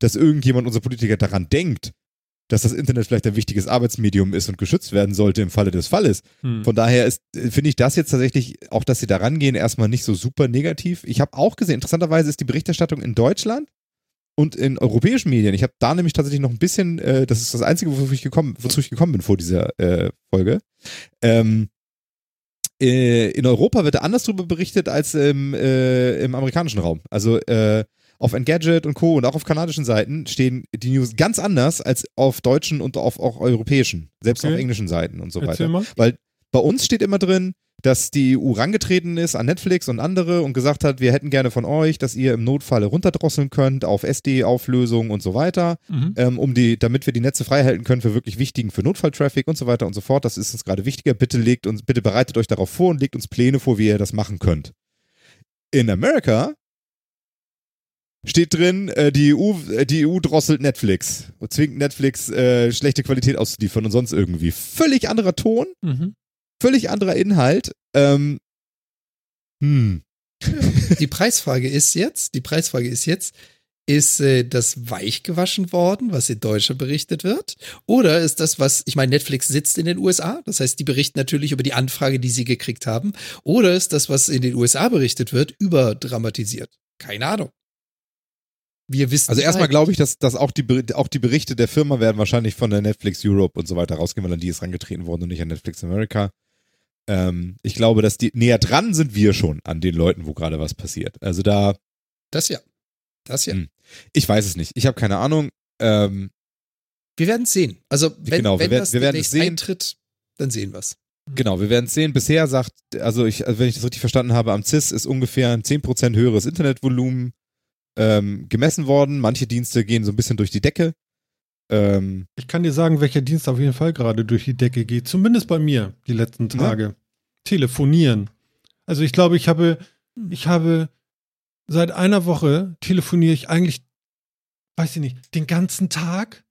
dass irgendjemand, unser Politiker, daran denkt, dass das Internet vielleicht ein wichtiges Arbeitsmedium ist und geschützt werden sollte im Falle des Falles. Hm. Von daher ist, finde ich das jetzt tatsächlich, auch dass sie da rangehen, erstmal nicht so super negativ. Ich habe auch gesehen, interessanterweise ist die Berichterstattung in Deutschland und in europäischen Medien. Ich habe da nämlich tatsächlich noch ein bisschen, äh, das ist das Einzige, wozu ich gekommen, wozu ich gekommen bin vor dieser äh, Folge. Ähm, äh, in Europa wird da anders drüber berichtet als im, äh, im amerikanischen Raum. Also äh, auf Engadget und Co. und auch auf kanadischen Seiten stehen die News ganz anders als auf deutschen und auf auch europäischen, selbst okay. auf englischen Seiten und so Erzähl weiter. Mal. Weil bei uns steht immer drin, dass die EU rangetreten ist an Netflix und andere und gesagt hat, wir hätten gerne von euch, dass ihr im Notfall runterdrosseln könnt auf SD-Auflösung und so weiter, mhm. ähm, um die, damit wir die Netze frei halten können für wirklich wichtigen, für Notfalltraffic und so weiter und so fort. Das ist uns gerade wichtiger. Bitte legt uns, bitte bereitet euch darauf vor und legt uns Pläne vor, wie ihr das machen könnt. In Amerika steht drin, äh, die EU, äh, die EU drosselt Netflix und zwingt Netflix äh, schlechte Qualität auszuliefern und sonst irgendwie. Völlig anderer Ton, mhm. völlig anderer Inhalt. Ähm, hm. Die Preisfrage ist jetzt, die Preisfrage ist jetzt, ist äh, das weich gewaschen worden, was in Deutschland berichtet wird? Oder ist das, was, ich meine, Netflix sitzt in den USA, das heißt, die berichten natürlich über die Anfrage, die sie gekriegt haben. Oder ist das, was in den USA berichtet wird, überdramatisiert? Keine Ahnung wir wissen. Also erstmal glaube ich, dass, dass auch, die, auch die Berichte der Firma werden wahrscheinlich von der Netflix Europe und so weiter rausgehen, weil an die ist rangetreten worden und nicht an Netflix America. Ähm, ich glaube, dass die näher dran sind wir schon an den Leuten, wo gerade was passiert. Also da. Das ja. Das ja. Hm. Ich weiß es nicht. Ich habe keine Ahnung. Ähm, wir werden es sehen. Also wenn, genau, wenn wir, das wir werden es sehen. eintritt, dann sehen wir es. Genau, wir werden es sehen. Bisher sagt, also ich, also wenn ich das richtig verstanden habe, am CIS ist ungefähr ein 10% höheres Internetvolumen ähm, gemessen worden. Manche Dienste gehen so ein bisschen durch die Decke. Ähm, ich kann dir sagen, welcher Dienst auf jeden Fall gerade durch die Decke geht. Zumindest bei mir die letzten Tage. Ja. Telefonieren. Also ich glaube, ich habe, ich habe seit einer Woche telefoniere ich eigentlich, weiß ich nicht, den ganzen Tag.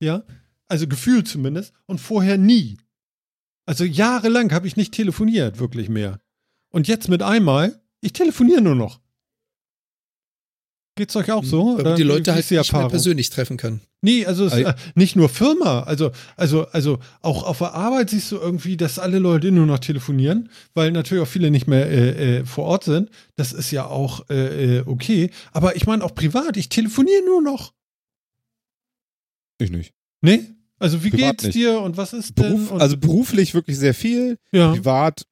Ja, also gefühlt zumindest. Und vorher nie. Also jahrelang habe ich nicht telefoniert, wirklich mehr. Und jetzt mit einmal, ich telefoniere nur noch. Geht's euch auch so? Weil man die Leute halt nicht mehr persönlich treffen kann. Nee, also es, äh, nicht nur Firma, also, also, also auch auf der Arbeit siehst du irgendwie, dass alle Leute nur noch telefonieren, weil natürlich auch viele nicht mehr äh, äh, vor Ort sind. Das ist ja auch äh, äh, okay. Aber ich meine auch privat, ich telefoniere nur noch. Ich nicht. Nee? Also wie Privat geht's nicht. dir und was ist denn? Beruf, und, also beruflich wirklich sehr viel, ja. privat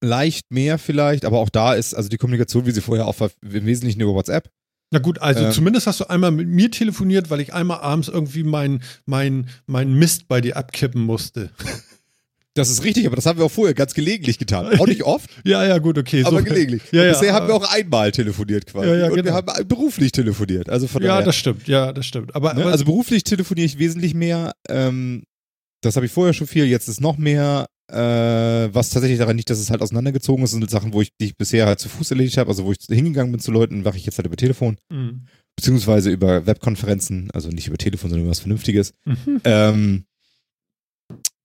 leicht mehr vielleicht, aber auch da ist also die Kommunikation, wie sie vorher auch war, im Wesentlichen über WhatsApp. Na gut, also Ähm. zumindest hast du einmal mit mir telefoniert, weil ich einmal abends irgendwie mein, mein, mein Mist bei dir abkippen musste. Das ist richtig, aber das haben wir auch vorher ganz gelegentlich getan. Auch nicht oft, Ja, ja, gut, okay. aber so- gelegentlich. Ja, ja, Bisher haben wir auch einmal telefoniert quasi. Ja, ja, Und wir genau. haben beruflich telefoniert. Also von Ja, das stimmt, ja, das stimmt. Aber, Ne? aber Also beruflich telefoniere ich wesentlich mehr. Ähm, das habe ich vorher schon viel, jetzt ist noch mehr. Äh, was tatsächlich daran liegt, dass es halt auseinandergezogen ist, sind Sachen, wo ich die ich bisher halt zu Fuß erledigt habe, also wo ich hingegangen bin zu Leuten, mache ich jetzt halt über Telefon, Mhm. beziehungsweise über Webkonferenzen, also nicht über Telefon, sondern über was Vernünftiges. Mhm. Ähm,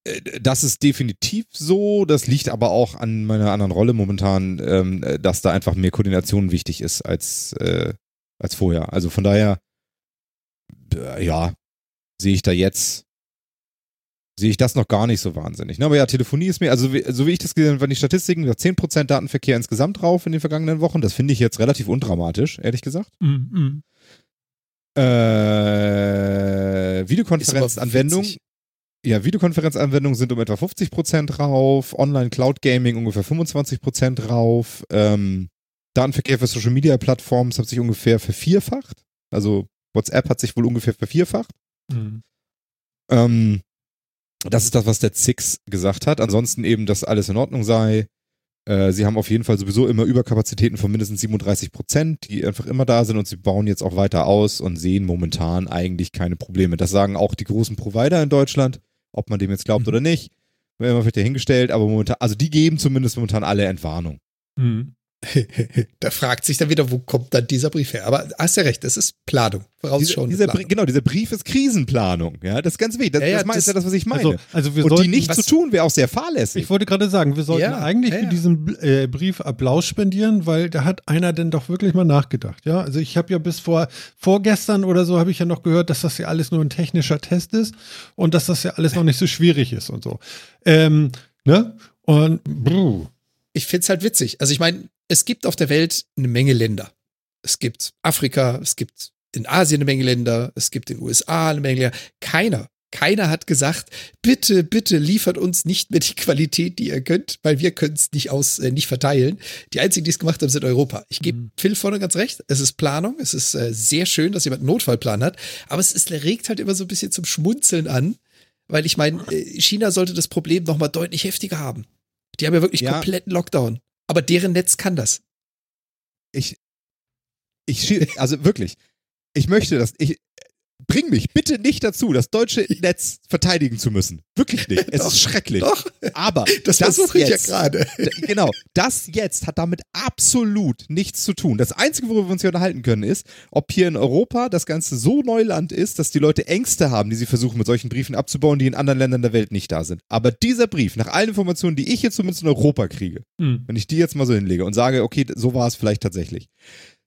äh, das ist definitiv so. Das liegt aber auch an meiner anderen Rolle momentan, ähm, äh, dass da einfach mehr Koordination wichtig ist als, äh, als vorher. Also von daher, äh, ja, sehe ich da jetzt, sehe ich das noch gar nicht so wahnsinnig. Ne? Aber ja, Telefonie ist mir, also wie, so wie ich das gesehen habe, waren die Statistiken, da 10% Datenverkehr insgesamt drauf in den vergangenen Wochen. Das finde ich jetzt relativ undramatisch, ehrlich gesagt. Mhm. Mhm. Äh, Videokonferenzanwendung. witzig. Ja, Videokonferenzanwendungen sind um etwa 50% drauf, Online Cloud Gaming ungefähr 25% drauf, ähm, Datenverkehr für Social Media Plattformen hat sich ungefähr vervierfacht. Also WhatsApp hat sich wohl ungefähr vervierfacht. Mhm. Ähm, das ist das, was der Zix gesagt hat. Ansonsten eben, dass alles in Ordnung sei. Äh, sie haben auf jeden Fall sowieso immer Überkapazitäten von mindestens 37 Prozent, die einfach immer da sind und sie bauen jetzt auch weiter aus und sehen momentan eigentlich keine Probleme. Das sagen auch die großen Provider in Deutschland, ob man dem jetzt glaubt Mhm. oder nicht. Werden wir vielleicht dahingestellt, aber momentan, also die geben zumindest momentan alle Entwarnung. Mhm. Da fragt sich dann wieder, wo kommt dann dieser Brief her? Aber hast ja recht, das ist Planung. Dieser, Vorausschauende dieser, Brie- Planung. genau, dieser Brief ist Krisenplanung. Ja, das ist ganz wichtig. Das, Ja, ja, das, das- ist ja das, was ich meine. Also, also wir und die sollten, nicht was- zu tun, wäre auch sehr fahrlässig. ich wollte gerade sagen, wir sollten Ja, eigentlich ja, für diesen äh, Brief Applaus spendieren, weil da hat einer denn doch wirklich mal nachgedacht. Ja, also ich habe ja bis vor vorgestern oder so habe ich ja noch gehört, dass das ja alles nur ein technischer Test ist und dass das ja alles noch nicht so schwierig ist und so. Ähm, ne? Und bruh. ich finde es halt witzig. Also ich meine, es gibt auf der Welt eine Menge Länder. Es gibt Afrika, es gibt in Asien eine Menge Länder, es gibt in den USA eine Menge Länder. Keiner, keiner hat gesagt, bitte, bitte liefert uns nicht mehr die Qualität, die ihr könnt, weil wir können es nicht aus, äh, nicht verteilen. Die einzigen, die es gemacht haben, sind Europa. Ich gebe Mhm. Phil vorne ganz recht. Es ist Planung. Es ist äh, sehr schön, dass jemand einen Notfallplan hat. Aber es ist, regt halt immer so ein bisschen zum Schmunzeln an. Weil ich meine, äh, China sollte das Problem noch mal deutlich heftiger haben. Die haben ja wirklich Ja. kompletten Lockdown. Aber deren Netz kann das. ich, ich, also wirklich, ich möchte das, ich, bring mich bitte nicht dazu, das deutsche Netz verteidigen zu müssen. Wirklich nicht. Es Doch, ist schrecklich. Doch, Aber das, das versuche ich ja jetzt- gerade. D- Genau, das jetzt hat damit absolut nichts zu tun. Das Einzige, worüber wir uns hier unterhalten können, ist, ob hier in Europa das Ganze so Neuland ist, dass die Leute Ängste haben, die sie versuchen mit solchen Briefen abzubauen, die in anderen Ländern der Welt nicht da sind. Aber dieser Brief, nach allen Informationen, die ich jetzt zumindest in Europa kriege, Mhm. wenn ich die jetzt mal so hinlege und sage, okay, so war es vielleicht tatsächlich,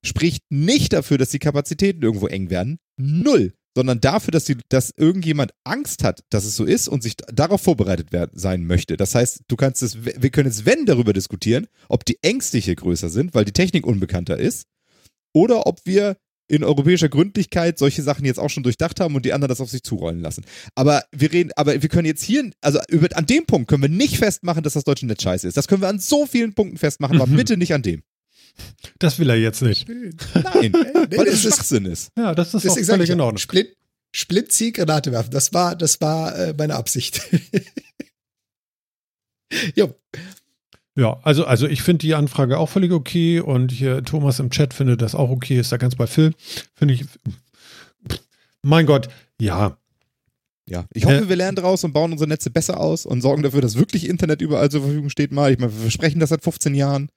spricht nicht dafür, dass die Kapazitäten irgendwo eng werden. Null. Sondern dafür, dass, die, dass irgendjemand Angst hat, dass es so ist und sich darauf vorbereitet werden, sein möchte. Das heißt, du kannst es, wir können jetzt, wenn, darüber diskutieren, ob die Ängste hier größer sind, weil die Technik unbekannter ist, oder ob wir in europäischer Gründlichkeit solche Sachen jetzt auch schon durchdacht haben und die anderen das auf sich zurollen lassen. Aber wir reden, aber wir können jetzt hier, also über, an dem Punkt können wir nicht festmachen, dass das deutsche Netz scheiße ist. Das können wir an so vielen Punkten festmachen, aber Mhm. bitte nicht an dem. Das will er jetzt nicht. Nein, weil das es ist- Schwachsinn ist. Ja, das ist auch Deswegen sage völlig ich in Ordnung. Split, Splitziel, Granate werfen. Das war, das war äh, meine Absicht. jo, Ja, also, also ich finde die Anfrage auch völlig okay und hier Thomas im Chat findet das auch okay, ist da ganz bei Phil. Finde ich, mein Gott, ja, Ja, ich hoffe, Äh, wir lernen daraus und bauen unsere Netze besser aus und sorgen dafür, dass wirklich Internet überall zur Verfügung steht mal. Ich meine, wir versprechen das seit 15 Jahren.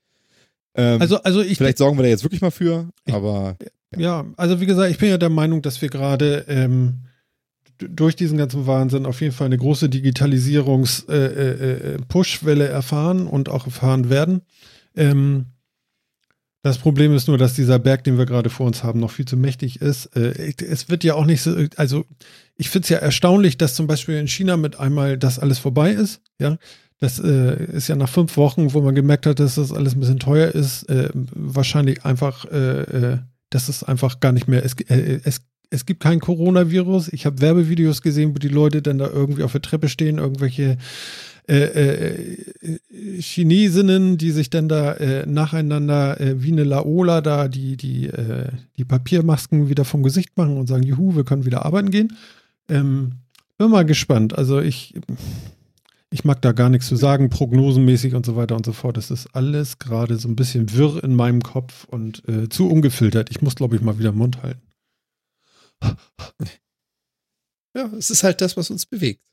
Ähm, also, also ich, vielleicht sorgen wir da jetzt wirklich mal für, Ich- aber ja, also wie gesagt, ich bin ja der Meinung, dass wir gerade ähm, durch diesen ganzen Wahnsinn auf jeden Fall eine große Digitalisierungs-Push-Welle erfahren und auch erfahren werden. Ähm, Das Problem ist nur, dass dieser Berg, den wir gerade vor uns haben, noch viel zu mächtig ist. Äh, es wird ja auch nicht so, also ich finde es ja erstaunlich, dass zum Beispiel in China mit einmal das alles vorbei ist. Ja, das äh, ist ja nach fünf Wochen, wo man gemerkt hat, dass das alles ein bisschen teuer ist, äh, wahrscheinlich einfach, äh, äh dass es einfach gar nicht mehr, es, äh, es, es gibt kein Coronavirus. Ich habe Werbevideos gesehen, wo die Leute dann da irgendwie auf der Treppe stehen, irgendwelche äh, Chinesinnen, die sich dann da nacheinander wie eine Laola da die, die, die Papiermasken wieder vom Gesicht machen und sagen, juhu, wir können wieder arbeiten gehen. Ähm, bin mal gespannt. Also ich, ich mag da gar nichts zu sagen, prognosenmäßig und so weiter und so fort. Das ist alles gerade so ein bisschen wirr in meinem Kopf und äh, zu ungefiltert. Ich muss, glaube ich, mal wieder Mund halten. Ja, es ist halt das, was uns bewegt.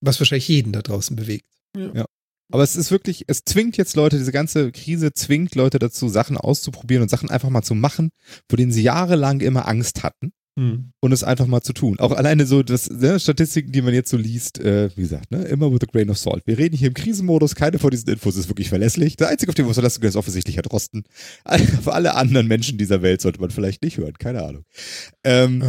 Was wahrscheinlich jeden da draußen bewegt. Ja. ja. Aber es ist wirklich, es zwingt jetzt Leute, diese ganze Krise zwingt Leute dazu, Sachen auszuprobieren und Sachen einfach mal zu machen, vor denen sie jahrelang immer Angst hatten. Mhm. Und es einfach mal zu tun. Auch alleine so das ne, Statistiken, die man jetzt so liest, äh, wie gesagt, ne, immer with a grain of salt. Wir reden hier im Krisenmodus, keine von diesen Infos ist wirklich verlässlich. Der einzige, auf den wir uns verlassen können, ist offensichtlich Herr Drosten. Für alle anderen Menschen dieser Welt sollte man vielleicht nicht hören, keine Ahnung. Ähm,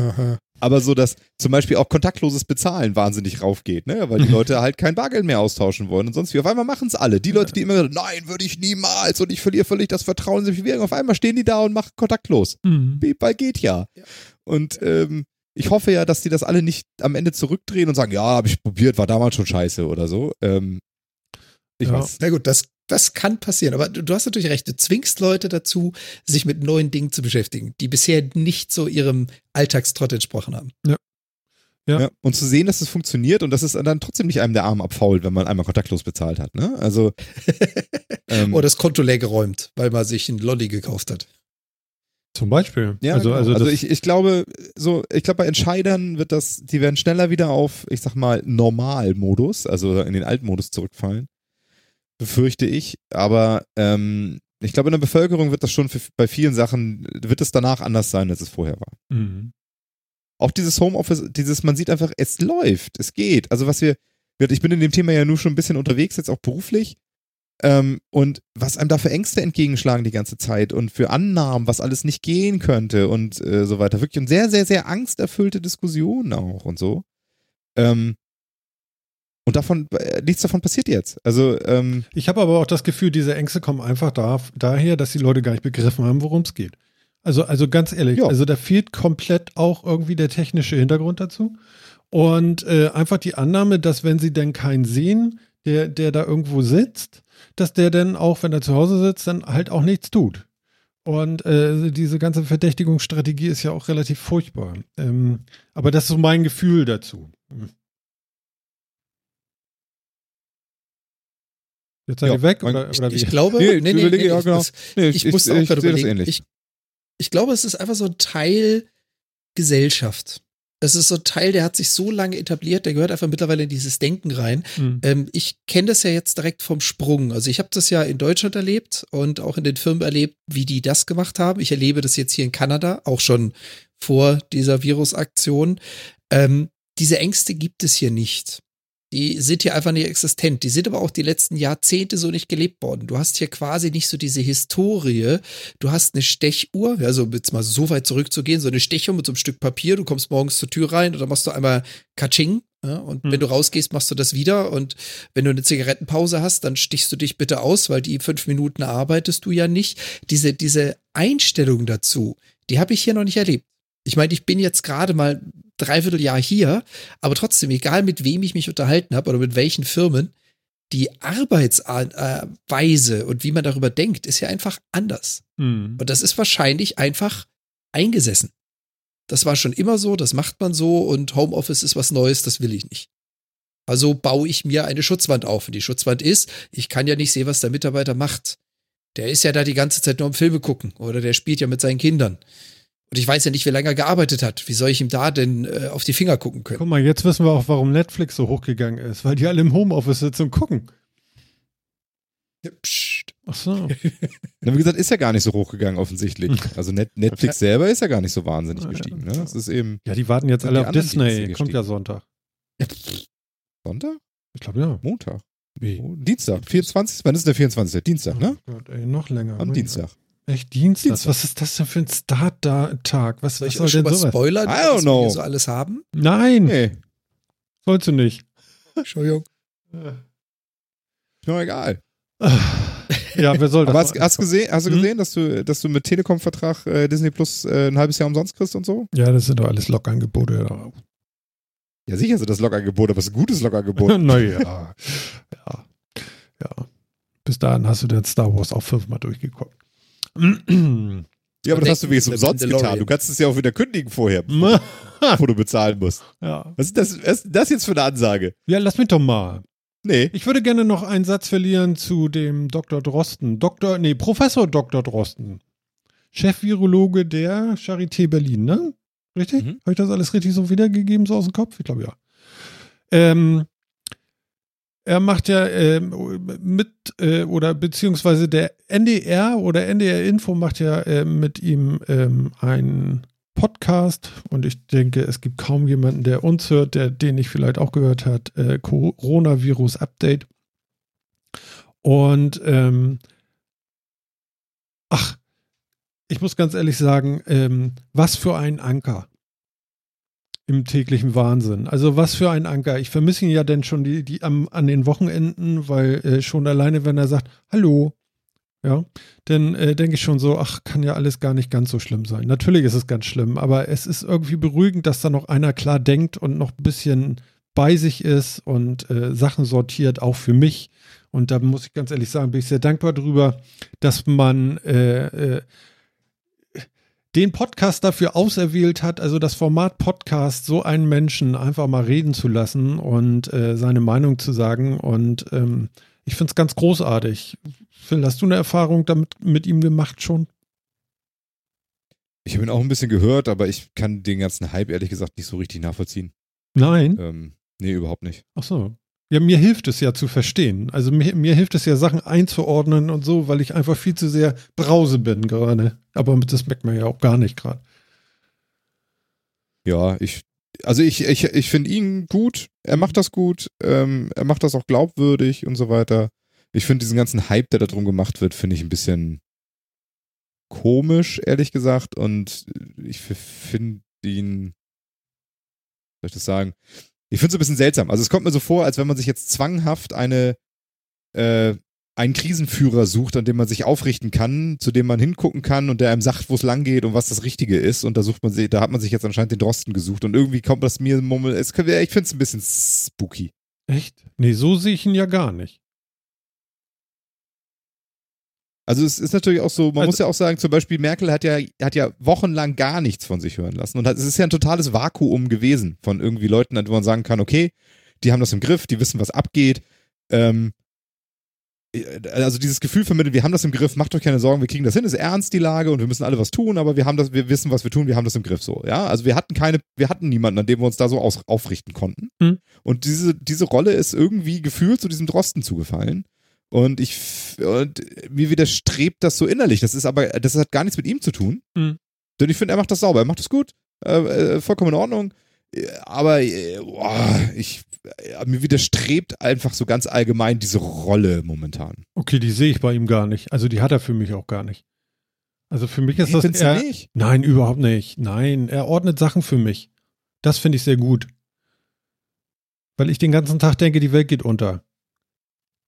aber so, dass zum Beispiel auch kontaktloses Bezahlen wahnsinnig raufgeht, ne? Weil die Leute halt kein Bargeld mehr austauschen wollen und sonst wie. Auf einmal machen es alle. Die Leute, die immer sagen, nein, würde ich niemals und ich verliere völlig das Vertrauen in die Währung. Auf einmal stehen die da und machen kontaktlos. Mhm. Weil geht ja. ja. Und ähm, ich hoffe ja, dass die das alle nicht am Ende zurückdrehen und sagen, ja, habe ich probiert, war damals schon scheiße oder so. Ähm, ich ja. weiß. Na gut, das, das kann passieren. Aber du, du, hast natürlich recht. Du zwingst Leute dazu, sich mit neuen Dingen zu beschäftigen, die bisher nicht so ihrem Alltagstrott entsprochen haben. Ja. Ja. ja. Und zu sehen, dass es funktioniert und dass es dann trotzdem nicht einem der Arm abfault, wenn man einmal kontaktlos bezahlt hat. Ne? Also. ähm, Oder das Konto leer geräumt, weil man sich ein Lolli gekauft hat. Zum Beispiel. Ja, also, genau. also, also ich, ich glaube, so, ich glaube, bei Entscheidern wird das, die werden schneller wieder auf, ich sag mal, Normalmodus, also in den Altmodus zurückfallen befürchte ich. Aber ähm, ich glaube, in der Bevölkerung wird das schon für, bei vielen Sachen, wird es danach anders sein, als es vorher war. Mhm. Auch dieses Homeoffice, dieses, man sieht einfach, es läuft, es geht. Also was wir, ich bin in dem Thema ja nur schon ein bisschen unterwegs, jetzt auch beruflich. Ähm, und was einem da für Ängste entgegenschlagen die ganze Zeit und für Annahmen, was alles nicht gehen könnte und äh, so weiter. Wirklich und sehr, sehr, sehr angsterfüllte Diskussionen auch und so. Ähm, und davon, äh, nichts davon passiert jetzt. Also, ähm, ich habe aber auch das Gefühl, diese Ängste kommen einfach da, daher, dass die Leute gar nicht begriffen haben, worum es geht. Also, also ganz ehrlich, ja. also da fehlt komplett auch irgendwie der technische Hintergrund dazu. Und äh, einfach die Annahme, dass wenn sie denn keinen sehen, der, der da irgendwo sitzt, dass der dann auch, wenn er zu Hause sitzt, dann halt auch nichts tut. Und äh, diese ganze Verdächtigungsstrategie ist ja auch relativ furchtbar. Ähm, aber das ist so mein Gefühl dazu. Jetzt seid ja, ihr weg? Oder, oder ich, ich, glaube, nee, nee, nee, nee, ja, genau. nee, ich, ich, muss auch gerade überlegen. Ich, ich glaube, es ist einfach so ein Teil Gesellschaft. Es ist so ein Teil, der hat sich so lange etabliert, der gehört einfach mittlerweile in dieses Denken rein. Mhm. Ähm, ich kenne das ja jetzt direkt vom Sprung. Also ich habe das ja in Deutschland erlebt und auch in den Firmen erlebt, wie die das gemacht haben. Ich erlebe das jetzt hier in Kanada, auch schon vor dieser Virusaktion. Ähm, diese Ängste gibt es hier nicht. Die sind hier einfach nicht existent. Die sind aber auch die letzten Jahrzehnte so nicht gelebt worden. Du hast hier quasi nicht so diese Historie. Du hast eine Stechuhr, also jetzt mal so weit zurückzugehen, so eine Stechuhr mit so einem Stück Papier. Du kommst morgens zur Tür rein und dann machst du einmal Katsching. Ja, und hm. wenn du rausgehst, machst du das wieder. Und wenn du eine Zigarettenpause hast, dann stichst du dich bitte aus, weil die fünf Minuten arbeitest du ja nicht. Diese, diese Einstellung dazu, die habe ich hier noch nicht erlebt. Ich meine, ich bin jetzt gerade mal dreiviertel Jahr hier, aber trotzdem, egal mit wem ich mich unterhalten habe oder mit welchen Firmen, die Arbeitsweise und wie man darüber denkt, ist ja einfach anders. Mhm. Und das ist wahrscheinlich einfach eingesessen. Das war schon immer so, das macht man so und Homeoffice ist was Neues, das will ich nicht. Also baue ich mir eine Schutzwand auf. Und die Schutzwand ist, ich kann ja nicht sehen, was der Mitarbeiter macht. Der ist ja da die ganze Zeit nur am Filme gucken oder der spielt ja mit seinen Kindern. Und ich weiß ja nicht, wie lange er gearbeitet hat. Wie soll ich ihm da denn äh, auf die Finger gucken können? Guck mal, jetzt wissen wir auch, warum Netflix so hochgegangen ist, weil die alle im Homeoffice sitzen und gucken. Ja, psst. Ach so. wie gesagt, ist ja gar nicht so hochgegangen offensichtlich. Also Net Netflix selber ist ja gar nicht so wahnsinnig gestiegen. Ne? Das ist eben. Ja, die warten jetzt alle auf Disney. Kommt ja Sonntag. Sonntag? Ich glaube ja. Montag. Wie? Oh, Dienstag. 24. Wann ist der 24. Dienstag, ne? Oh Gott, ey, noch länger. Am Dienstag. Echt Dienstag? Dienstag. Was ist das denn für ein Start-Tag? Was, Soll was ich soll euch schon denn was sowas? spoilern, I don't was know. wir so alles haben? Nein, Nee, sollst du nicht. Entschuldigung. ist mir egal. Ja, wer soll das? Aber hast, hast, gesehen, hast du Hm? gesehen, dass du, dass du mit Telekom-Vertrag äh, Disney Plus äh, ein halbes Jahr umsonst kriegst und so? ja, das sind doch alles Log-Angebote. Ja, sicher sind das Logangebot, aber es ist ein gutes Logangebot. naja. Ja. Ja. Bis dahin hast du den Star Wars auch fünfmal durchgeguckt. Ja, aber das hast du wenigstens umsonst getan. Du kannst es ja auch wieder kündigen vorher, bevor du bezahlen musst. ja. Was ist das, was ist das jetzt für eine Ansage? ja, lass mich doch mal. Nee. Ich würde gerne noch einen Satz verlieren zu dem Dr. Drosten. Dr. Nee, Professor Dr. Drosten. Chef-Virologe der Charité Berlin, ne? Richtig? Mhm. Habe ich das alles richtig so wiedergegeben, so aus dem Kopf? Ich glaube ja. Ähm, er macht ja ähm, mit, äh, oder beziehungsweise der NDR oder NDR Info macht ja äh, mit ihm ähm, einen Podcast und ich denke, es gibt kaum jemanden, der uns hört, der den nicht vielleicht auch gehört hat, äh, Coronavirus Update. Und ähm, ach, ich muss ganz ehrlich sagen, ähm, was für ein Anker im täglichen Wahnsinn. Also was für ein Anker. Ich vermisse ihn ja denn schon die, die am, an den Wochenenden, weil äh, schon alleine, wenn er sagt, hallo, ja, dann äh, denke ich schon so, ach, kann ja alles gar nicht ganz so schlimm sein. Natürlich ist es ganz schlimm, aber es ist irgendwie beruhigend, dass da noch einer klar denkt und noch ein bisschen bei sich ist und äh, Sachen sortiert, auch für mich. Und da muss ich ganz ehrlich sagen, bin ich sehr dankbar drüber, dass man äh, äh, den Podcast dafür auserwählt hat, also das Format Podcast, so einen Menschen einfach mal reden zu lassen und äh, seine Meinung zu sagen. Und ähm, ich finde es ganz großartig. Phil, hast du eine Erfahrung damit mit ihm gemacht schon? Ich habe ihn auch ein bisschen gehört, aber ich kann den ganzen Hype ehrlich gesagt nicht so richtig nachvollziehen. Nein. Ähm, nee, überhaupt nicht. Ach so. Ja, mir hilft es ja zu verstehen. Also mir, mir hilft es ja, Sachen einzuordnen und so, weil ich einfach viel zu sehr Brause bin gerade. Aber das merkt man ja auch gar nicht gerade. Ja, ich, also ich, ich, ich finde ihn gut. Er macht das gut. Ähm, er macht das auch glaubwürdig und so weiter. Ich finde diesen ganzen Hype, der da drum gemacht wird, finde ich ein bisschen komisch, ehrlich gesagt. Und ich finde ihn, soll ich das sagen? Ich finde es ein bisschen seltsam. Also es kommt mir so vor, als wenn man sich jetzt zwanghaft eine, äh, einen Krisenführer sucht, an dem man sich aufrichten kann, zu dem man hingucken kann und der einem sagt, wo es lang geht und was das Richtige ist. Und da sucht man sich, da hat man sich jetzt anscheinend den Drosten gesucht. Und irgendwie kommt das mir mummel. Ich finde es ein bisschen spooky. Echt? Nee, so sehe ich ihn ja gar nicht. Also es ist natürlich auch so, man Also- muss ja auch sagen, zum Beispiel Merkel hat ja, hat ja wochenlang gar nichts von sich hören lassen. Und hat, es ist ja ein totales Vakuum gewesen von irgendwie Leuten, an denen man sagen kann, okay, die haben das im Griff, die wissen, was abgeht. Ähm, also dieses Gefühl vermittelt, wir haben das im Griff, macht euch keine Sorgen, wir kriegen das hin, ist ernst die Lage und wir müssen alle was tun, aber wir haben das, wir wissen, was wir tun, wir haben das im Griff so. Ja, also wir hatten keine, wir hatten niemanden, an dem wir uns da so aus, aufrichten konnten. Mhm. Und diese, diese Rolle ist irgendwie gefühlt zu diesem Drosten zugefallen. Und ich, und mir widerstrebt das so innerlich. Das ist aber, das hat gar nichts mit ihm zu tun. Mhm. Denn ich finde, er macht das sauber, er macht das gut, äh, äh, vollkommen in Ordnung. Äh, Aber äh, boah, ich, äh, mir widerstrebt einfach so ganz allgemein diese Rolle momentan. Okay, die sehe ich bei ihm gar nicht. Also die hat er für mich auch gar nicht. Also für mich ist Nee, das eher, nicht? Nein, überhaupt nicht. Nein, er ordnet Sachen für mich. Das finde ich sehr gut. Weil ich den ganzen Tag denke, die Welt geht unter.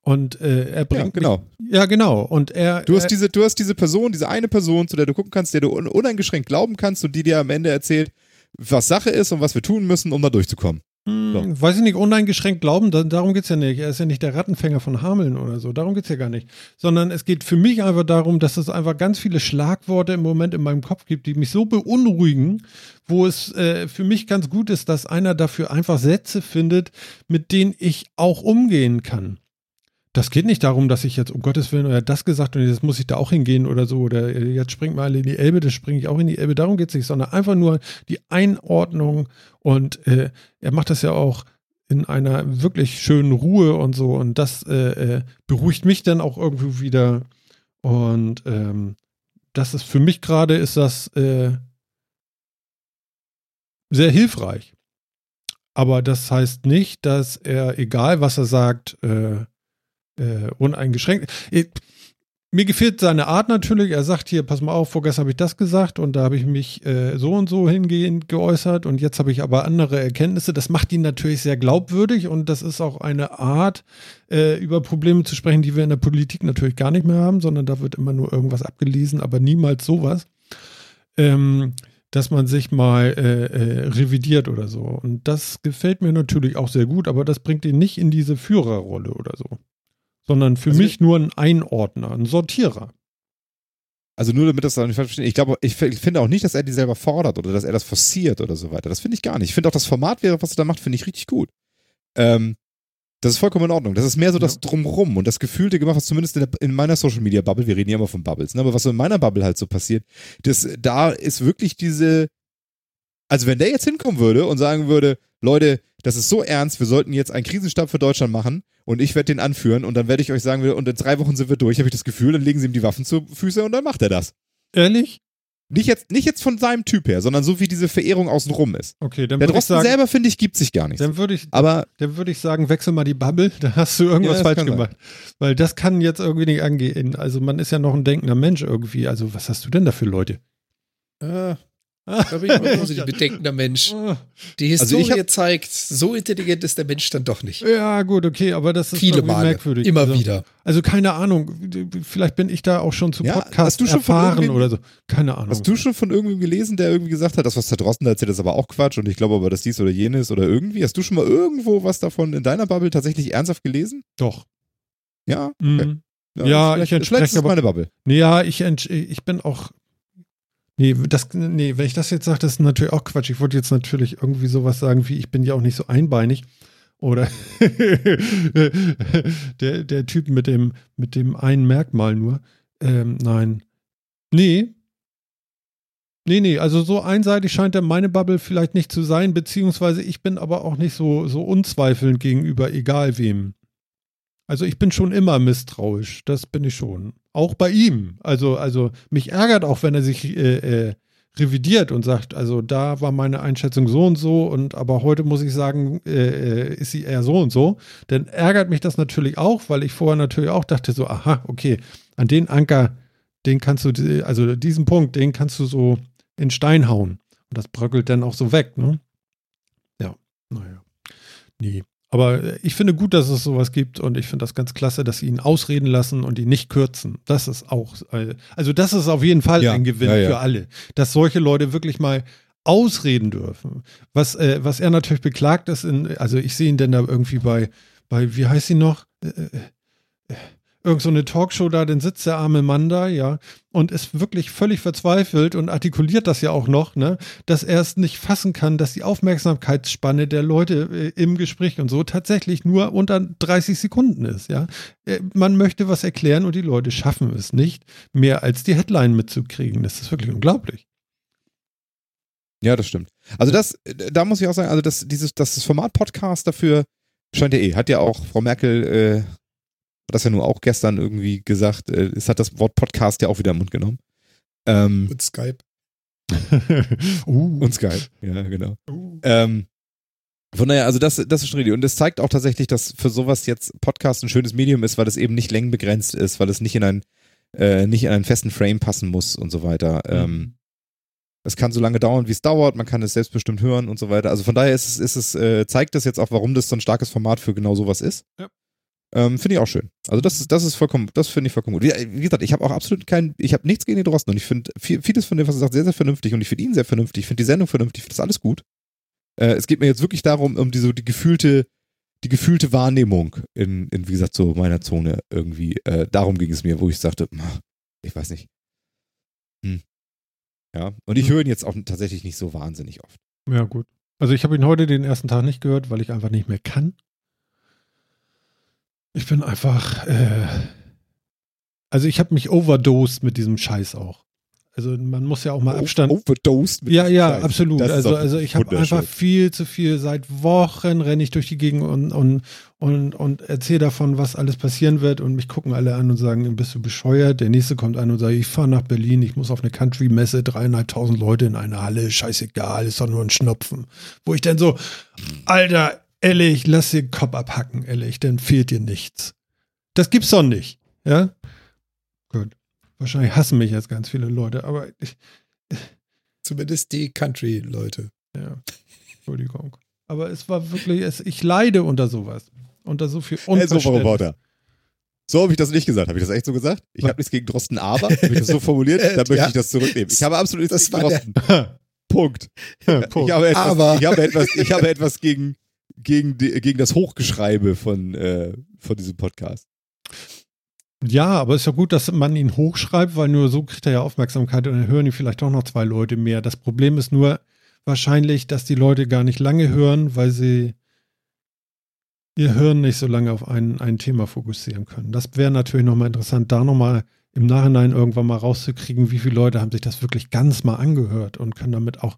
Und äh, er Ja, bringt genau. Mich, ja, genau. Und er Du hast er, diese, du hast diese Person, diese eine Person, zu der du gucken kannst, der du un uneingeschränkt glauben kannst und die dir am Ende erzählt, was Sache ist und was wir tun müssen, um da durchzukommen. Hm, Weiß ich nicht, uneingeschränkt glauben, da, darum geht's ja nicht. Er ist ja nicht der Rattenfänger von Hameln oder so, darum geht's ja gar nicht. Sondern es geht für mich einfach darum, dass es einfach ganz viele Schlagworte im Moment in meinem Kopf gibt, die mich so beunruhigen, wo es äh, für mich ganz gut ist, dass einer dafür einfach Sätze findet, mit denen ich auch umgehen kann. Das geht nicht darum, dass ich jetzt, um Gottes Willen, er hat das gesagt und jetzt muss ich da auch hingehen oder so, oder jetzt springt mal in die Elbe, das springe ich auch in die Elbe. Darum geht's nicht, sondern einfach nur die Einordnung und äh, er macht das ja auch in einer wirklich schönen Ruhe und so und das äh, äh, beruhigt mich dann auch irgendwo wieder und ähm, das ist für mich gerade ist das äh, sehr hilfreich. Aber das heißt nicht, dass er, egal was er sagt, äh, äh, uneingeschränkt. Ich, mir gefällt seine Art natürlich. Er sagt hier, pass mal auf, vorgestern habe ich das gesagt und da habe ich mich äh, so und so hingehend geäußert und jetzt habe ich aber andere Erkenntnisse. Das macht ihn natürlich sehr glaubwürdig und das ist auch eine Art, äh, über Probleme zu sprechen, die wir in der Politik natürlich gar nicht mehr haben, sondern da wird immer nur irgendwas abgelesen, aber niemals sowas. Ähm, dass man sich mal äh, äh, revidiert oder so. Und das gefällt mir natürlich auch sehr gut, aber das bringt ihn nicht in diese Führerrolle oder so sondern für also mich nur ein Einordner, ein Sortierer. Also nur damit das nicht verstehen. Ich glaube, ich finde auch nicht, dass er die selber fordert oder dass er das forciert oder so weiter. Das finde ich gar nicht. Ich finde auch das Format wäre, was er da macht, finde ich richtig gut. Ähm, das ist vollkommen in Ordnung. Das ist mehr so das Drumrum und das gefühlte gemacht, was zumindest in, der, in meiner Social Media Bubble, wir reden ja immer von Bubbles, ne, aber was so in meiner Bubble halt so passiert, das, da ist wirklich diese, also wenn der jetzt hinkommen würde und sagen würde, Leute, das ist so ernst, wir sollten jetzt einen Krisenstab für Deutschland machen und ich werde den anführen und dann werde ich euch sagen, und in drei Wochen sind wir durch, habe ich das Gefühl, dann legen sie ihm die Waffen zu Füße und dann macht er das. Ehrlich? Nicht jetzt, nicht jetzt von seinem Typ her, sondern so wie diese Verehrung außenrum ist. Okay, dann Der Drosten sagen, selber, finde ich, gibt sich gar nicht. Dann würde ich, aber, dann würde ich sagen, wechsel mal die Bubble, da hast du irgendwas ja, falsch gemacht. Sein. Weil das kann jetzt irgendwie nicht angehen. Also man ist ja noch ein denkender Mensch irgendwie. Also was hast du denn da für Leute? Äh, da bin ich mal ein bedenkender Mensch. Die also Historie also zeigt, so intelligent ist der Mensch dann doch nicht. Ja, gut, okay, aber das ist Viele Male, merkwürdig. Immer also, wieder. Also keine Ahnung, vielleicht bin ich da auch schon zu ja, Podcast erfahren oder so. Keine Ahnung. Hast du schon von irgendwem gelesen, der irgendwie gesagt hat, das, was da draußen erzählt, ist aber auch Quatsch und ich glaube aber, dass dies oder jenes oder irgendwie. Hast du schon mal irgendwo was davon in deiner Bubble tatsächlich ernsthaft gelesen? Doch. Ja? Okay. Mhm. Ja, ja ich entspreche vielleicht ist aber, meine Bubble. Ja, ich, ich bin auch Nee, das, nee, wenn ich das jetzt sage, das ist natürlich auch Quatsch. Ich wollte jetzt natürlich irgendwie sowas sagen wie, ich bin ja auch nicht so einbeinig. Oder der, der Typ mit dem, mit dem einen Merkmal nur. Ähm, nein. Nee. Nee, nee, also so einseitig scheint der meine Bubble vielleicht nicht zu sein, beziehungsweise ich bin aber auch nicht so, so unzweifelnd gegenüber egal wem. Also ich bin schon immer misstrauisch, das bin ich schon. Auch bei ihm. Also, also mich ärgert auch, wenn er sich äh, äh, revidiert und sagt, also da war meine Einschätzung so und so und aber heute muss ich sagen, äh, äh ist sie eher so und so. Dann ärgert mich das natürlich auch, weil ich vorher natürlich auch dachte so, aha, okay, an den Anker, den kannst du, also diesen Punkt, den kannst du so in Stein hauen. Und das bröckelt dann auch so weg, ne? Ja, naja. Nee. Aber ich finde gut, dass es sowas gibt und ich finde das ganz klasse, dass sie ihn ausreden lassen und ihn nicht kürzen. Das ist auch, äh, also das ist auf jeden Fall ja, ein Gewinn ja, ja. für alle, dass solche Leute wirklich mal ausreden dürfen. Was, äh, was er natürlich beklagt ist, in, also ich sehe ihn denn da irgendwie bei, bei, wie heißt sie noch? Äh, äh irgend so eine Talkshow da, dann sitzt der arme Mann da, ja, und ist wirklich völlig verzweifelt und artikuliert das ja auch noch, ne, dass er es nicht fassen kann, dass die Aufmerksamkeitsspanne der Leute äh, im Gespräch und so tatsächlich nur unter 30 Sekunden ist, ja. Äh, man möchte was erklären und die Leute schaffen es nicht, mehr als die Headline mitzukriegen. Das ist wirklich unglaublich. Ja, das stimmt. Also das, da muss ich auch sagen, also das, dieses, das Format Podcast dafür scheint ja eh, hat ja auch Frau Merkel äh, hat das ja nur auch gestern irgendwie gesagt. Äh, es hat das Wort Podcast ja auch wieder im Mund genommen. Ähm, und Skype. uh. Und Skype, ja, genau. Uh. Ähm, von daher, also das, das ist schon richtig. Und es zeigt auch tatsächlich, dass für sowas jetzt Podcast ein schönes Medium ist, weil es eben nicht längenbegrenzt ist, weil es nicht in einen, äh, nicht in einen festen Frame passen muss und so weiter. Mhm. Ähm, es kann so lange dauern, wie es dauert, man kann es selbstbestimmt hören und so weiter. Also von daher ist es, ist es, äh, zeigt das jetzt auch, warum das so ein starkes Format für genau sowas ist. Ja. Ähm, finde ich auch schön. Also das ist, das ist vollkommen, das finde ich vollkommen gut. Wie, wie gesagt, ich habe auch absolut kein, ich habe nichts gegen den Drosten und ich finde viel, vieles von dem, was er sagt, sehr, sehr vernünftig und ich finde ihn sehr vernünftig, ich finde die Sendung vernünftig, ich finde das alles gut. Äh, es geht mir jetzt wirklich darum, um diese, die gefühlte, die gefühlte Wahrnehmung in, in, wie gesagt, so meiner Zone irgendwie. Äh, darum ging es mir, wo ich sagte, ich weiß nicht. Hm. Ja, und ich hm. höre ihn jetzt auch tatsächlich nicht so wahnsinnig oft. Ja, gut. Also ich habe ihn heute den ersten Tag nicht gehört, weil ich einfach nicht mehr kann. Ich bin einfach, äh, also ich habe mich overdosed mit diesem Scheiß auch. Also man muss ja auch mal Abstand. Overdosed. Mit ja, ja, Scheiß. absolut. Also, also ich habe einfach viel zu viel. Seit Wochen renne ich durch die Gegend und, und, und, und erzähle davon, was alles passieren wird. Und mich gucken alle an und sagen, bist du bescheuert? Der nächste kommt an und sagt, ich fahre nach Berlin, ich muss auf eine Country-Messe, dreieinhalbtausend Leute in einer Halle, scheißegal, ist doch nur ein Schnupfen. Wo ich dann so, Alter, ehrlich, lass den Kopf abhacken, ehrlich, dann fehlt dir nichts. Das gibt's doch nicht, ja? Gut. Wahrscheinlich hassen mich jetzt ganz viele Leute, aber ich, Zumindest die Country-Leute. ja, Entschuldigung. Aber es war wirklich, es, ich leide unter sowas. Unter so viel Hey, so Unverständnis. Reporter. So habe ich das nicht gesagt. Habe ich das echt so gesagt? Ich habe nichts gegen Drosten, aber habe ich das so formuliert, dann möchte Ja. ich das zurücknehmen. Ich habe absolut nichts gegen Drosten. Punkt. Punkt. Ich habe etwas, Aber- ich habe etwas, ich habe etwas gegen, gegen, die, gegen das Hochgeschreibe von, äh, von diesem Podcast. Ja, aber ist ja gut, dass man ihn hochschreibt, weil nur so kriegt er ja Aufmerksamkeit und dann hören ihn vielleicht doch noch zwei Leute mehr. Das Problem ist nur wahrscheinlich, dass die Leute gar nicht lange hören, weil sie ihr Hirn nicht so lange auf ein, ein Thema fokussieren können. Das wäre natürlich nochmal interessant, da nochmal im Nachhinein irgendwann mal rauszukriegen, wie viele Leute haben sich das wirklich ganz mal angehört und können damit auch,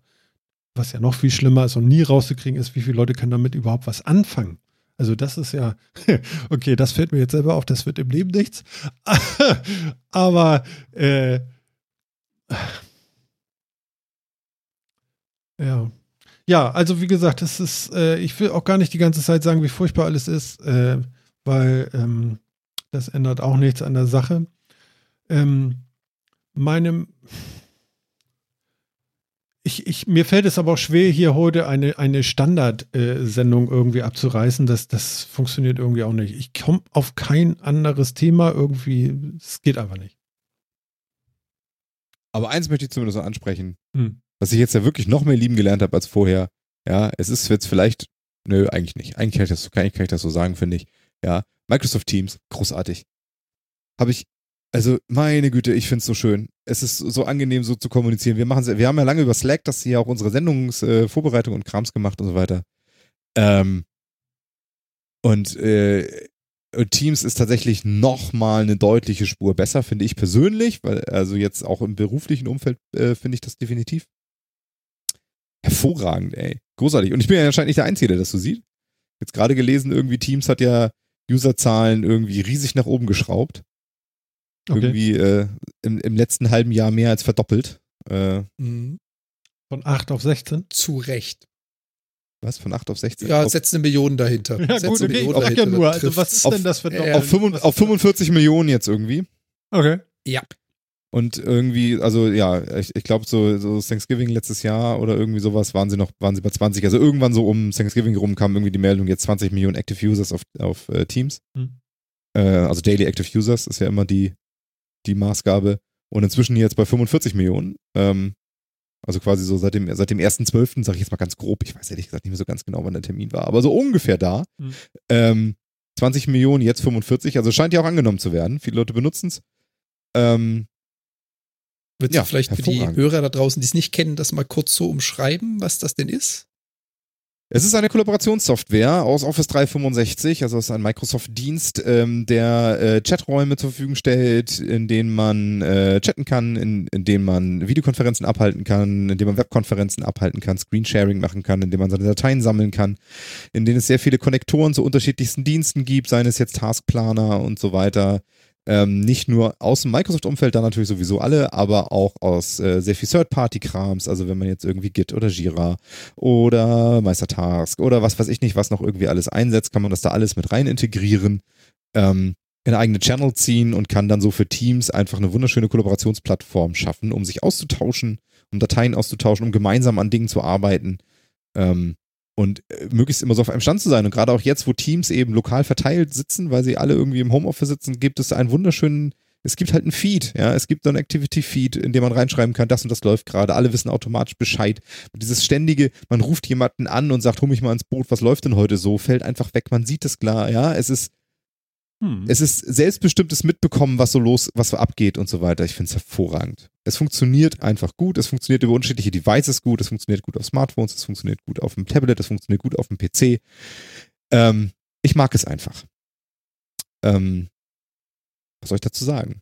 was ja noch viel schlimmer ist und nie rauszukriegen ist, wie viele Leute können damit überhaupt was anfangen. Also das ist ja, okay, das fällt mir jetzt selber auf, das wird im Leben nichts. Aber äh, ja. Ja, also wie gesagt, es ist, äh, ich will auch gar nicht die ganze Zeit sagen, wie furchtbar alles ist, äh, weil ähm, das ändert auch nichts an der Sache. Ähm, meinem ich, ich, mir fällt es aber auch schwer, hier heute eine, eine Standardsendung irgendwie abzureißen. Das, das funktioniert irgendwie auch nicht. Ich komme auf kein anderes Thema irgendwie. Es geht einfach nicht. Aber eins möchte ich zumindest ansprechen, Hm. was ich jetzt ja wirklich noch mehr lieben gelernt habe als vorher. Ja, es ist jetzt vielleicht, nö, eigentlich nicht. Eigentlich kann ich das, kann ich das so sagen, finde ich. Ja, Microsoft Teams, großartig. Habe ich, also meine Güte, ich finde es so schön. Es ist so angenehm, so zu kommunizieren. Wir machen, wir haben ja lange über Slack, das hier auch unsere Sendungsvorbereitung äh, und Krams gemacht und so weiter. Ähm, und, äh, Teams ist tatsächlich noch mal eine deutliche Spur besser, finde ich persönlich, weil also jetzt auch im beruflichen Umfeld äh, finde ich das definitiv hervorragend, ey. Großartig. Und ich bin ja anscheinend nicht der Einzige, der das so sieht. Jetzt gerade gelesen, irgendwie Teams hat ja Userzahlen irgendwie riesig nach oben geschraubt. Okay. Irgendwie äh, im, im letzten halben Jahr mehr als verdoppelt. Äh, Mhm. Von 8 auf 16. Zu Recht. was? Von 8 auf 16? Ja, auf, setz eine Million dahinter. Ja, setz gut, eine okay. Ich Million sag ja dahinter, nur, also was ist denn das für Ja, auf, fünfund- auf 45 Millionen jetzt irgendwie. Okay. Ja. Und irgendwie, also ja, ich, ich glaube so, so Thanksgiving letztes Jahr oder irgendwie sowas waren sie noch, waren sie bei 20. Also irgendwann so um Thanksgiving rum kam irgendwie die Meldung, jetzt 20 Millionen Active Users auf, auf äh, Teams. Hm. Äh, also Daily Active Users ist ja immer die, die Maßgabe. Und inzwischen jetzt bei 45 Millionen. Ähm, also quasi so seit dem, seit dem 1.12., sage ich jetzt mal ganz grob, ich weiß ehrlich gesagt nicht mehr so ganz genau, wann der Termin war, aber so ungefähr da. Hm. Ähm, 20 Millionen, jetzt 45, also scheint ja auch angenommen zu werden. Viele Leute benutzen es. Ähm, Würdest Ja, du vielleicht für die. Hörer da draußen, die es nicht kennen, das mal kurz so umschreiben, was das denn ist? Es ist eine Kollaborationssoftware aus Office 365, also es ist ein Microsoft-Dienst, ähm, der äh, Chaträume zur Verfügung stellt, in denen man äh, chatten kann, in, in denen man Videokonferenzen abhalten kann, in denen man Webkonferenzen abhalten kann, Screensharing machen kann, in denen man seine Dateien sammeln kann, in denen es sehr viele Konnektoren zu unterschiedlichsten Diensten gibt, seien es jetzt Taskplaner und so weiter. Ähm, nicht nur aus dem Microsoft-Umfeld, da natürlich sowieso alle, aber auch aus äh, sehr viel Third-Party-Krams, also wenn man jetzt irgendwie Git oder Jira oder Meistertask oder was weiß ich nicht, was noch irgendwie alles einsetzt, kann man das da alles mit rein integrieren, ähm, in eigene Channel ziehen und kann dann so für Teams einfach eine wunderschöne Kollaborationsplattform schaffen, um sich auszutauschen, um Dateien auszutauschen, um gemeinsam an Dingen zu arbeiten. Ähm, und äh, möglichst immer so auf einem Stand zu sein. Und gerade auch jetzt, wo Teams eben lokal verteilt sitzen, weil sie alle irgendwie im Homeoffice sitzen, gibt es einen wunderschönen es gibt halt einen Feed, ja, es gibt so einen Activity-Feed, in dem man reinschreiben kann, das und das läuft gerade, alle wissen automatisch Bescheid. Und dieses ständige, man ruft jemanden an und sagt, hol mich mal ins Boot, was läuft denn heute so, fällt einfach weg, man sieht es klar, ja, es ist, Hm. es ist selbstbestimmtes Mitbekommen, was so los, was so abgeht und so weiter. Ich finde es hervorragend. Es funktioniert einfach gut, es funktioniert über unterschiedliche Devices gut, es funktioniert gut auf Smartphones, es funktioniert gut auf dem Tablet, es funktioniert gut auf dem PC. Ähm, ich mag es einfach. Ähm, was soll ich dazu sagen?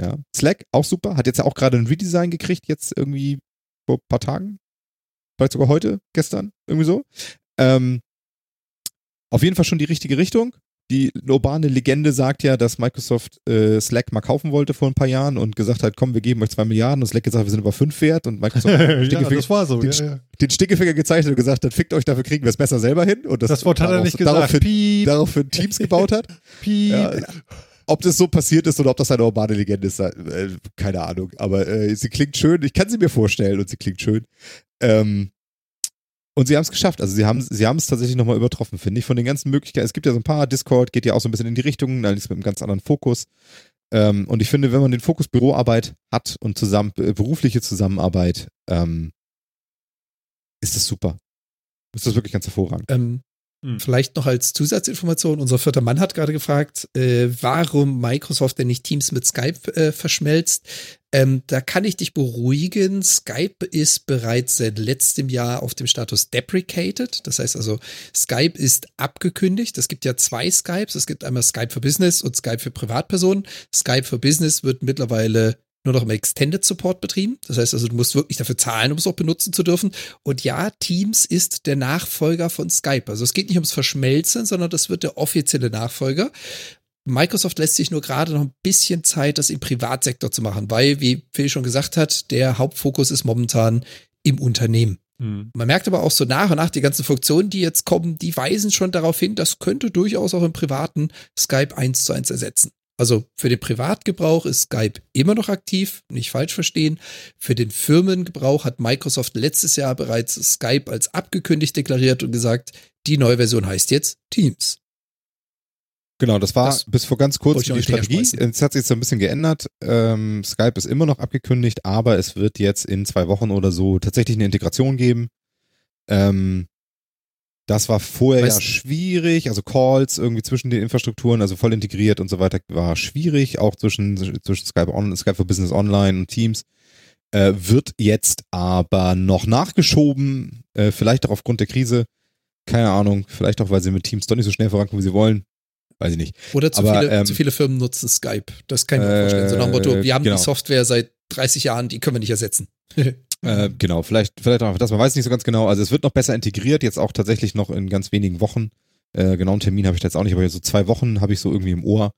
Ja. Slack, auch super, hat jetzt ja auch gerade ein Redesign gekriegt, jetzt irgendwie vor ein paar Tagen. Vielleicht sogar heute, gestern, irgendwie so. Ähm, auf jeden Fall schon die richtige Richtung. Die urbane Legende sagt ja, dass Microsoft äh, Slack mal kaufen wollte vor ein paar Jahren und gesagt hat, komm, wir geben euch zwei Milliarden und Slack gesagt, wir sind über fünf wert und Microsoft hat den ja, Stinkefinger, das war so. den, Ja, ja. den Stinkefinger gezeichnet und gesagt hat, fickt euch, dafür kriegen wir es besser selber hin. Und das, Das Wort hat er darauf- nicht gesagt. Daraufhin, Piep, daraufhin Teams gebaut hat. piep. Ob das so passiert ist oder ob das eine urbane Legende ist, äh, keine Ahnung. Aber äh, sie klingt schön. Ich kann sie mir vorstellen und sie klingt schön. Ähm, und sie haben es geschafft. Also sie haben sie haben es tatsächlich nochmal übertroffen, finde ich. Von den ganzen Möglichkeiten. Es gibt ja so ein paar, Discord geht ja auch so ein bisschen in die Richtung, allerdings mit einem ganz anderen Fokus. Ähm, und ich finde, wenn man den Fokus Büroarbeit hat und zusammen äh, berufliche Zusammenarbeit, ähm, ist das super. Ist das wirklich ganz hervorragend. Ähm, hm. Vielleicht noch als Zusatzinformation, unser vierter Mann hat gerade gefragt, äh, warum Microsoft denn nicht Teams mit Skype äh, verschmelzt. Ähm, da kann ich dich beruhigen. Skype ist bereits seit letztem Jahr auf dem Status deprecated. Das heißt also, Skype ist abgekündigt. Es gibt ja zwei Skypes. Es gibt einmal Skype für Business und Skype für Privatpersonen. Skype für Business wird mittlerweile nur noch im Extended Support betrieben. Das heißt also, du musst wirklich dafür zahlen, um es auch benutzen zu dürfen. Und ja, Teams ist der Nachfolger von Skype. Also es geht nicht ums Verschmelzen, sondern das wird der offizielle Nachfolger. Microsoft lässt sich nur gerade noch ein bisschen Zeit, das im Privatsektor zu machen, weil, wie Phil schon gesagt hat, der Hauptfokus ist momentan im Unternehmen. Mhm. Man merkt aber auch so nach und nach, die ganzen Funktionen, die jetzt kommen, die weisen schon darauf hin, das könnte durchaus auch im privaten Skype eins zu eins ersetzen. Also für den Privatgebrauch ist Skype immer noch aktiv, nicht falsch verstehen. Für den Firmengebrauch hat Microsoft letztes Jahr bereits Skype als abgekündigt deklariert und gesagt, die neue Version heißt jetzt Teams. Genau, das war das bis vor ganz kurzem die Strategie. Es hat sich jetzt so ein bisschen geändert. Ähm, Skype ist immer noch abgekündigt, aber es wird jetzt in zwei Wochen oder so tatsächlich eine Integration geben. Ähm, das war vorher weißt, ja schwierig, also Calls irgendwie zwischen den Infrastrukturen, also voll integriert und so weiter, war schwierig, auch zwischen, zwischen Skype, On, Skype for Business Online und Teams. Äh, wird jetzt aber noch nachgeschoben, äh, vielleicht auch aufgrund der Krise. Keine Ahnung, vielleicht auch, weil sie mit Teams doch nicht so schnell vorankommen, wie sie wollen. Weiß ich nicht. Oder zu, aber, viele, ähm, zu viele Firmen nutzen Skype. Das kann ich mir äh, vorstellen. So nach dem Motto, wir haben genau. die Software seit 30 Jahren, die können wir nicht ersetzen. Äh, genau, vielleicht, vielleicht auch das, man weiß nicht so ganz genau. Also es wird noch besser integriert, jetzt auch tatsächlich noch in ganz wenigen Wochen. Äh, genauen Termin habe ich da jetzt auch nicht, aber so zwei Wochen habe ich so irgendwie im Ohr.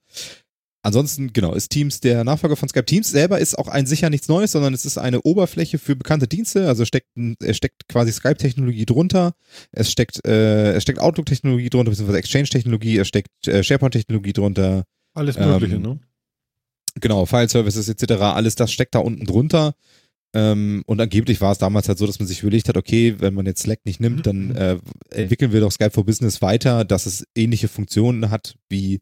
Ansonsten, genau, ist Teams der Nachfolger von Skype. Teams selber ist auch ein sicher nichts Neues, sondern es ist eine Oberfläche für bekannte Dienste. Also steckt, es steckt quasi Skype-Technologie drunter, es steckt, äh, es steckt Outlook-Technologie drunter, beziehungsweise Exchange-Technologie, es steckt äh, SharePoint-Technologie drunter. Alles Mögliche, ähm, ne? Genau, File-Services etc., alles das steckt da unten drunter. Ähm, und angeblich war es damals halt so, dass man sich überlegt hat, okay, wenn man jetzt Slack nicht nimmt, dann mhm. äh, entwickeln wir doch Skype for Business weiter, dass es ähnliche Funktionen hat wie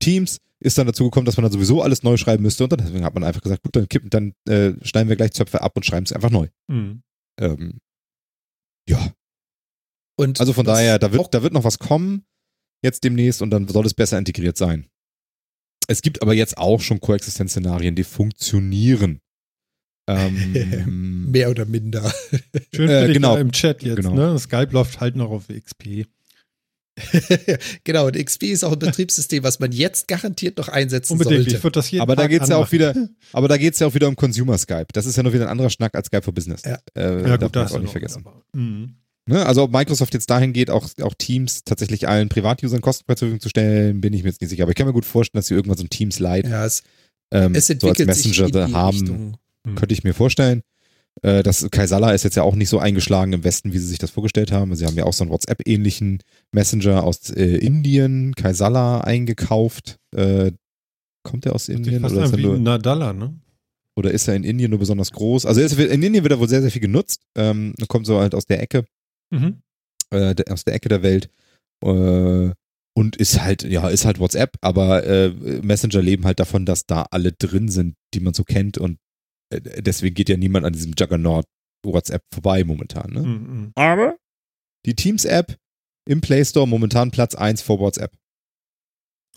Teams. Ist dann dazu gekommen, dass man dann sowieso alles neu schreiben müsste und dann deswegen hat man einfach gesagt, gut, dann kippen, dann äh, schneiden wir gleich Zöpfe ab und schreiben es einfach neu. Mhm. Ähm, ja. Und also von daher, da wird, da wird noch was kommen jetzt demnächst und dann soll es besser integriert sein. Es gibt aber jetzt auch schon Koexistenzszenarien, die funktionieren. Ähm, Mehr oder minder. Schön äh, genau. im Chat jetzt. Genau. Ne? Skype läuft halt noch auf XP. genau, und XP ist auch ein Betriebssystem, was man jetzt garantiert noch einsetzen Unbedingt. sollte. Ich würde das jeden aber da geht's ja auch wieder, aber da geht's ja auch wieder um Consumer Skype. Das ist ja noch wieder ein anderer Schnack als Skype for Business. Ja, äh, ja gut, das auch nicht vergessen. Mhm. Ne? Also ob Microsoft jetzt dahin geht, auch, auch Teams tatsächlich allen Privatusern kostenfrei zur Verfügung zu stellen, bin ich mir jetzt nicht sicher. Aber ich kann mir gut vorstellen, dass sie irgendwann so ein Teams Lite ja, es, ähm, es so als Messenger haben. Richtung. Hm. Könnte ich mir vorstellen. Äh, das Kaisala ist jetzt ja auch nicht so eingeschlagen im Westen, wie sie sich das vorgestellt haben. Sie haben ja auch so einen WhatsApp-ähnlichen Messenger aus äh, Indien, Kaisala, eingekauft. Äh, kommt der aus Indien? Oder ist, er nur, Nadala, ne? oder ist er in Indien nur besonders groß? Also ist, in Indien wird er wohl sehr, sehr viel genutzt. Ähm, kommt so halt aus der Ecke, mhm. äh, aus der Ecke der Welt. Äh, und ist halt, ja, ist halt WhatsApp, aber äh, Messenger leben halt davon, dass da alle drin sind, die man so kennt und deswegen geht ja niemand an diesem Juggernaut WhatsApp vorbei momentan. Ne? Mhm. Aber die Teams-App im Play Store momentan Platz 1 vor WhatsApp.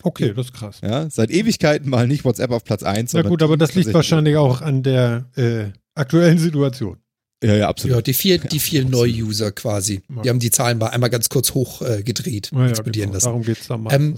Okay, das ist krass. Ja, seit Ewigkeiten mal nicht WhatsApp auf Platz 1. Ja gut, aber das liegt wahrscheinlich auch an der äh, aktuellen Situation. Ja, ja, absolut. Ja, die vier, die vier ja, Neu-User quasi. Ja. Die haben die Zahlen mal einmal ganz kurz hochgedreht, äh, ja, explodieren genau. lassen. Darum geht es da mal. Ähm,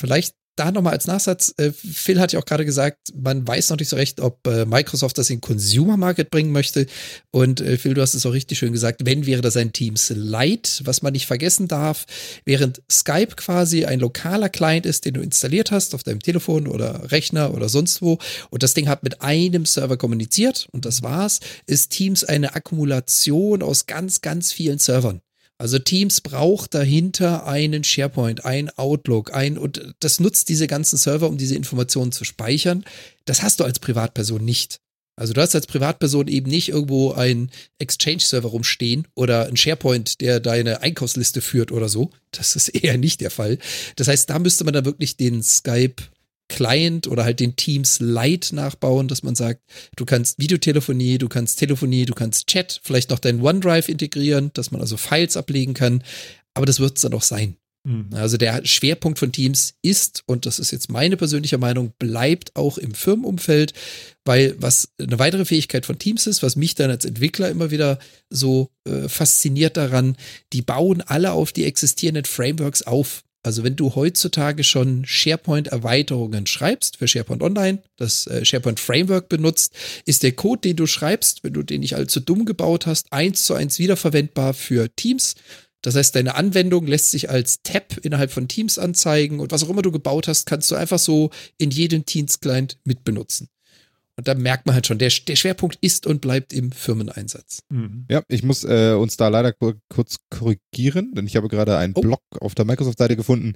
vielleicht da nochmal als Nachsatz, äh, Phil hat ja auch gerade gesagt, man weiß noch nicht so recht, ob äh, Microsoft das in Consumer Market bringen möchte. Und äh, Phil, du hast es auch richtig schön gesagt, wenn wäre das ein Teams Lite, was man nicht vergessen darf, während Skype quasi ein lokaler Client ist, den du installiert hast auf deinem Telefon oder Rechner oder sonst wo und das Ding hat mit einem Server kommuniziert und das war's, ist Teams eine Akkumulation aus ganz, ganz vielen Servern. Also Teams braucht dahinter einen SharePoint, ein Outlook, ein und das nutzt diese ganzen Server, um diese Informationen zu speichern. Das hast du als Privatperson nicht. Also du hast als Privatperson eben nicht irgendwo einen Exchange-Server rumstehen oder ein SharePoint, der deine Einkaufsliste führt oder so. Das ist eher nicht der Fall. Das heißt, da müsste man dann wirklich den Skype Client oder halt den Teams Lite nachbauen, dass man sagt, du kannst Videotelefonie, du kannst Telefonie, du kannst Chat, vielleicht noch dein OneDrive integrieren, dass man also Files ablegen kann. Aber das wird es dann auch sein. Mhm. Also der Schwerpunkt von Teams ist, und das ist jetzt meine persönliche Meinung, bleibt auch im Firmenumfeld, weil was eine weitere Fähigkeit von Teams ist, was mich dann als Entwickler immer wieder so äh, fasziniert daran, die bauen alle auf die existierenden Frameworks auf. Also wenn du heutzutage schon SharePoint-Erweiterungen schreibst für SharePoint Online, das äh, SharePoint Framework benutzt, ist der Code, den du schreibst, wenn du den nicht allzu dumm gebaut hast, eins zu eins wiederverwendbar für Teams. Das heißt, deine Anwendung lässt sich als Tab innerhalb von Teams anzeigen und was auch immer du gebaut hast, kannst du einfach so in jedem Teams-Client mitbenutzen. Und da merkt man halt schon, der, der Schwerpunkt ist und bleibt im Firmeneinsatz. Mhm. Ja, ich muss äh, uns da leider kurz korrigieren, denn ich habe gerade einen oh. Blog auf der Microsoft-Seite gefunden,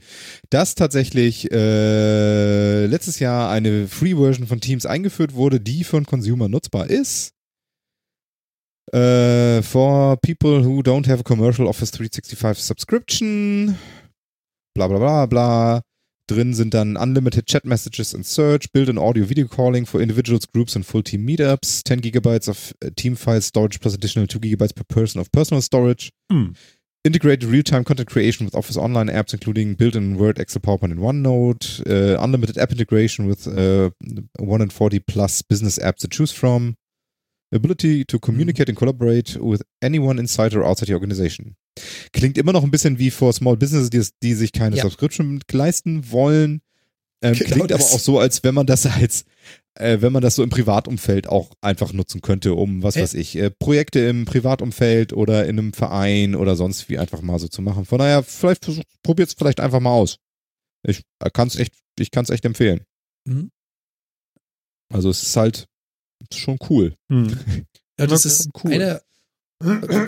dass tatsächlich äh, letztes Jahr eine Free-Version von Teams eingeführt wurde, die von Consumer nutzbar ist. Uh, for people who don't have a commercial Office 365 subscription, bla bla bla bla. Drin sind dann unlimited chat messages and search, build and audio video calling for individuals, groups and full team meetups, 10 gigabytes of uh, team file storage plus additional 2 gigabytes per person of personal storage. Mm. Integrated real-time content creation with Office Online apps, including built-in Word, Excel, PowerPoint, and OneNote. Uh, unlimited app integration with uh, 140 plus business apps to choose from. Ability to communicate and collaborate with anyone inside or outside your organization. Klingt immer noch ein bisschen wie for Small Businesses, die, die sich keine ja. Subscription leisten wollen. Ähm, genau klingt das. aber auch so, als wenn man das als, äh, wenn man das so im Privatumfeld auch einfach nutzen könnte, um, was hey. weiß ich, äh, Projekte im Privatumfeld oder in einem Verein oder sonst wie einfach mal so zu machen. Von daher, vielleicht probiert es vielleicht einfach mal aus. Ich äh, kann es echt, ich kann es echt empfehlen. Mhm. Also es ist halt, ist schon cool. Hm. Ja, das ist cool. eine,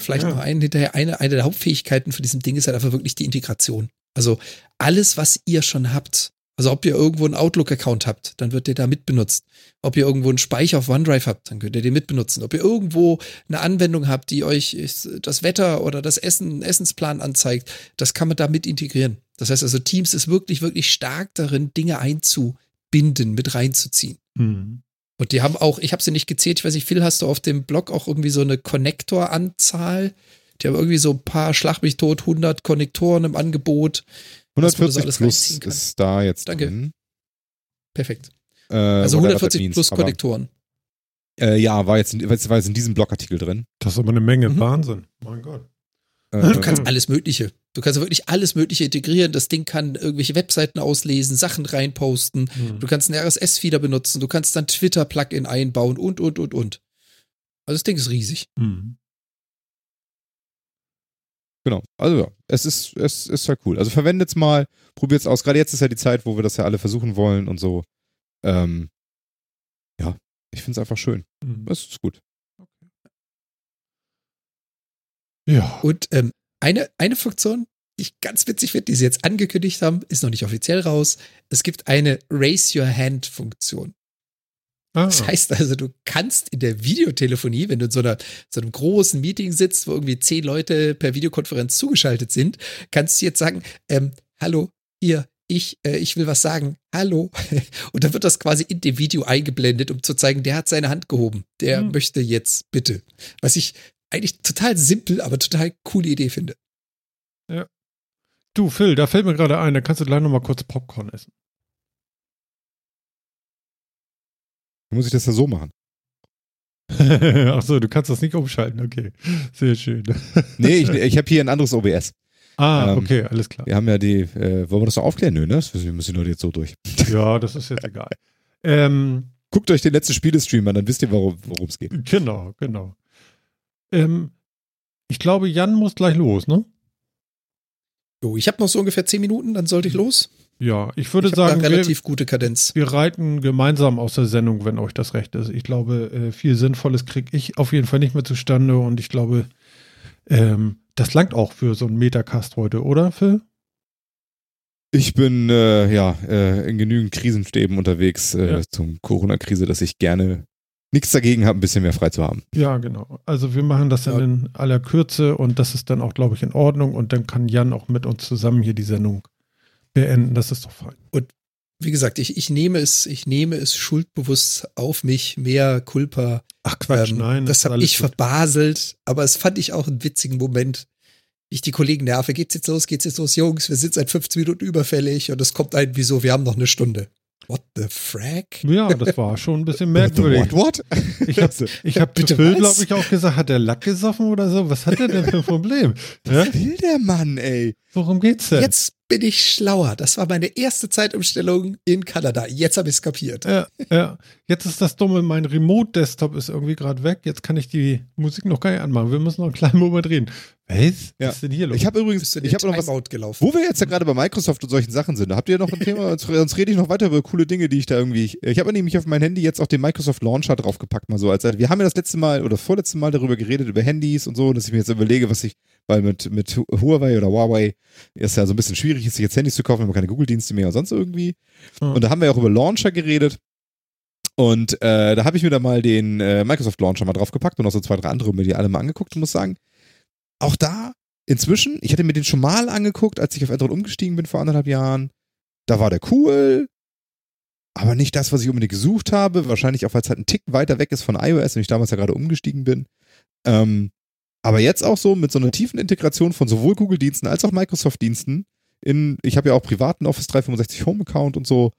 vielleicht noch einen hinterher, eine, eine der Hauptfähigkeiten von diesem Ding ist halt einfach wirklich die Integration. Also alles, was ihr schon habt, also ob ihr irgendwo einen Outlook-Account habt, dann wird der da mitbenutzt. Ob ihr irgendwo einen Speicher auf OneDrive habt, dann könnt ihr den mitbenutzen. Ob ihr irgendwo eine Anwendung habt, die euch das Wetter oder das Essen, Essensplan anzeigt, das kann man da mit integrieren. Das heißt also, Teams ist wirklich, wirklich stark darin, Dinge einzubinden, mit reinzuziehen. Mhm. Und die haben auch, ich habe sie nicht gezählt, ich weiß nicht, Phil, hast du auf dem Blog auch irgendwie so eine Konnektoranzahl? Die haben irgendwie so ein paar, schlag mich tot, 100 Konnektoren im Angebot. 140 plus ist da jetzt Danke. Drin. Perfekt. Äh, also 140 plus Konnektoren. Äh, ja, war jetzt, war jetzt in diesem Blogartikel drin. Das ist aber eine Menge. Mhm. Wahnsinn. Mein Gott. Du kannst alles Mögliche. Du kannst wirklich alles Mögliche integrieren. Das Ding kann irgendwelche Webseiten auslesen, Sachen reinposten. Mhm. Du kannst einen RSS-Feeder benutzen. Du kannst dann Twitter-Plugin einbauen und, und, und, und. Also das Ding ist riesig. Mhm. Genau. Also ja, es ist, es ist halt cool. Also verwendet es mal, probiert es aus. Gerade jetzt ist ja die Zeit, wo wir das ja alle versuchen wollen und so. Ähm, ja, ich finde es einfach schön. Mhm. Es ist gut. Ja. Und ähm, eine, eine Funktion, die ich ganz witzig finde, die sie jetzt angekündigt haben, ist noch nicht offiziell raus. Es gibt eine Raise Your Hand Funktion. Ah. Das heißt also, du kannst in der Videotelefonie, wenn du in so, einer, so einem großen Meeting sitzt, wo irgendwie zehn Leute per Videokonferenz zugeschaltet sind, kannst du jetzt sagen, ähm, hallo, hier, ich, äh, ich will was sagen, hallo. Und dann wird das quasi in dem Video eingeblendet, um zu zeigen, der hat seine Hand gehoben. Der hm. möchte jetzt bitte. Was ich eigentlich total simpel, aber total coole Idee finde. Ja. Du, Phil, da fällt mir gerade ein, da kannst du gleich nochmal kurz Popcorn essen. muss ich das ja so machen. Ach so, du kannst das nicht umschalten, okay. Sehr schön. nee, ich, ich habe hier ein anderes OBS. Ah, ähm, okay, alles klar. Wir haben ja die, äh, wollen wir das noch aufklären? Nö, ne? Das müssen die Leute jetzt so durch. ja, das ist jetzt egal. Ähm, Guckt euch den letzten Spielestream an, dann wisst ihr, worum es geht. Genau, genau. Ähm, ich glaube, Jan muss gleich los, ne? Jo, ich habe noch so ungefähr zehn Minuten, dann sollte ich los. Ja, ich würde ich sagen, relativ wir, gute Kadenz. Wir reiten gemeinsam aus der Sendung, wenn euch das recht ist. Ich glaube, äh, viel Sinnvolles kriege ich auf jeden Fall nicht mehr zustande und ich glaube, ähm, das langt auch für so einen Metacast heute, oder, Phil? Ich bin äh, ja äh, in genügend Krisenstäben unterwegs äh, Ja. zum Corona-Krise, dass ich gerne nichts dagegen habe, ein bisschen mehr frei zu haben. Ja, genau. Also wir machen das dann Ja. in aller Kürze und das ist dann auch, glaube ich, in Ordnung und dann kann Jan auch mit uns zusammen hier die Sendung beenden. Das ist doch fein. Wie gesagt, ich, ich nehme es, ich nehme es schuldbewusst auf mich, mehr Culpa. Ach Quatsch, Ähm, nein. das ist habe ich gut. verbaselt, aber es fand ich auch einen witzigen Moment. Ich die Kollegen nerve, geht's jetzt los, geht's jetzt los, Jungs, wir sind seit 15 Minuten überfällig und es kommt ein, wieso, wir haben noch eine Stunde. What the frack? Ja, das war schon ein bisschen merkwürdig. What, what? Ich habe ich hab zu Phil, glaube ich, auch gesagt, hat der Lack gesoffen oder so? Was hat er denn für ein Problem? Ja? Was will der Mann, ey? Worum geht's denn? Jetzt bin ich schlauer. Das war meine erste Zeitumstellung in Kanada. Jetzt habe ich es kapiert. Ja, ja. Jetzt ist das Dumme, mein Remote-Desktop ist irgendwie gerade weg. Jetzt kann ich die Musik noch gar nicht anmachen. Wir müssen noch einen kleinen Moment reden. Was? Ja. Was ist denn hier los? Ich habe übrigens, ich habe noch was, gelaufen? wo wir jetzt ja gerade bei Microsoft und solchen Sachen sind, habt ihr noch ein Thema? Sonst, sonst rede ich noch weiter über coole Dinge, die ich da irgendwie. Ich, ich habe nämlich auf mein Handy jetzt auch den Microsoft Launcher draufgepackt, mal so als wir haben ja das letzte Mal oder vorletzte Mal darüber geredet über Handys und so, dass ich mir jetzt überlege, was ich, weil mit mit Huawei oder Huawei ist ja so ein bisschen schwierig, ist sich jetzt Handys zu kaufen, wenn man keine Google-Dienste mehr und sonst irgendwie. Ja. Und da haben wir ja auch über Launcher geredet. Und äh, da habe ich mir da mal den äh, Microsoft Launcher mal draufgepackt und auch so zwei, drei andere mir die alle mal angeguckt und muss sagen, auch da inzwischen, ich hatte mir den schon mal angeguckt, als ich auf Android umgestiegen bin vor anderthalb Jahren. Da war der cool, aber nicht das, was ich unbedingt gesucht habe. Wahrscheinlich auch, weil es halt ein Tick weiter weg ist von iOS und ich damals ja gerade umgestiegen bin. Ähm, aber jetzt auch so mit so einer tiefen Integration von sowohl Google-Diensten als auch Microsoft-Diensten. In, ich habe ja auch privaten Office 365 Home-Account und so.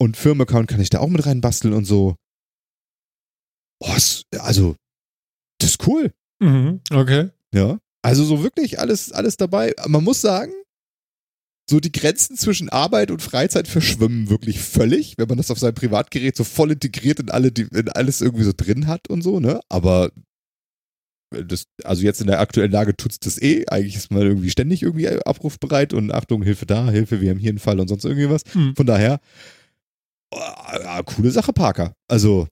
Und Firmen-Account kann ich da auch mit reinbasteln und so. Oh, also, das ist cool. Mhm, okay. Ja. Also so wirklich alles, alles dabei. Man muss sagen, so die Grenzen zwischen Arbeit und Freizeit verschwimmen wirklich völlig, wenn man das auf seinem Privatgerät so voll integriert in, alle, in alles irgendwie so drin hat und so, ne? Aber das, also jetzt in der aktuellen Lage tut's das eh. Eigentlich ist man irgendwie ständig irgendwie abrufbereit und Achtung, Hilfe da, Hilfe, wir haben hier einen Fall und sonst irgendwie was. Hm. Von daher, oh, ja, coole Sache, Parker. Also,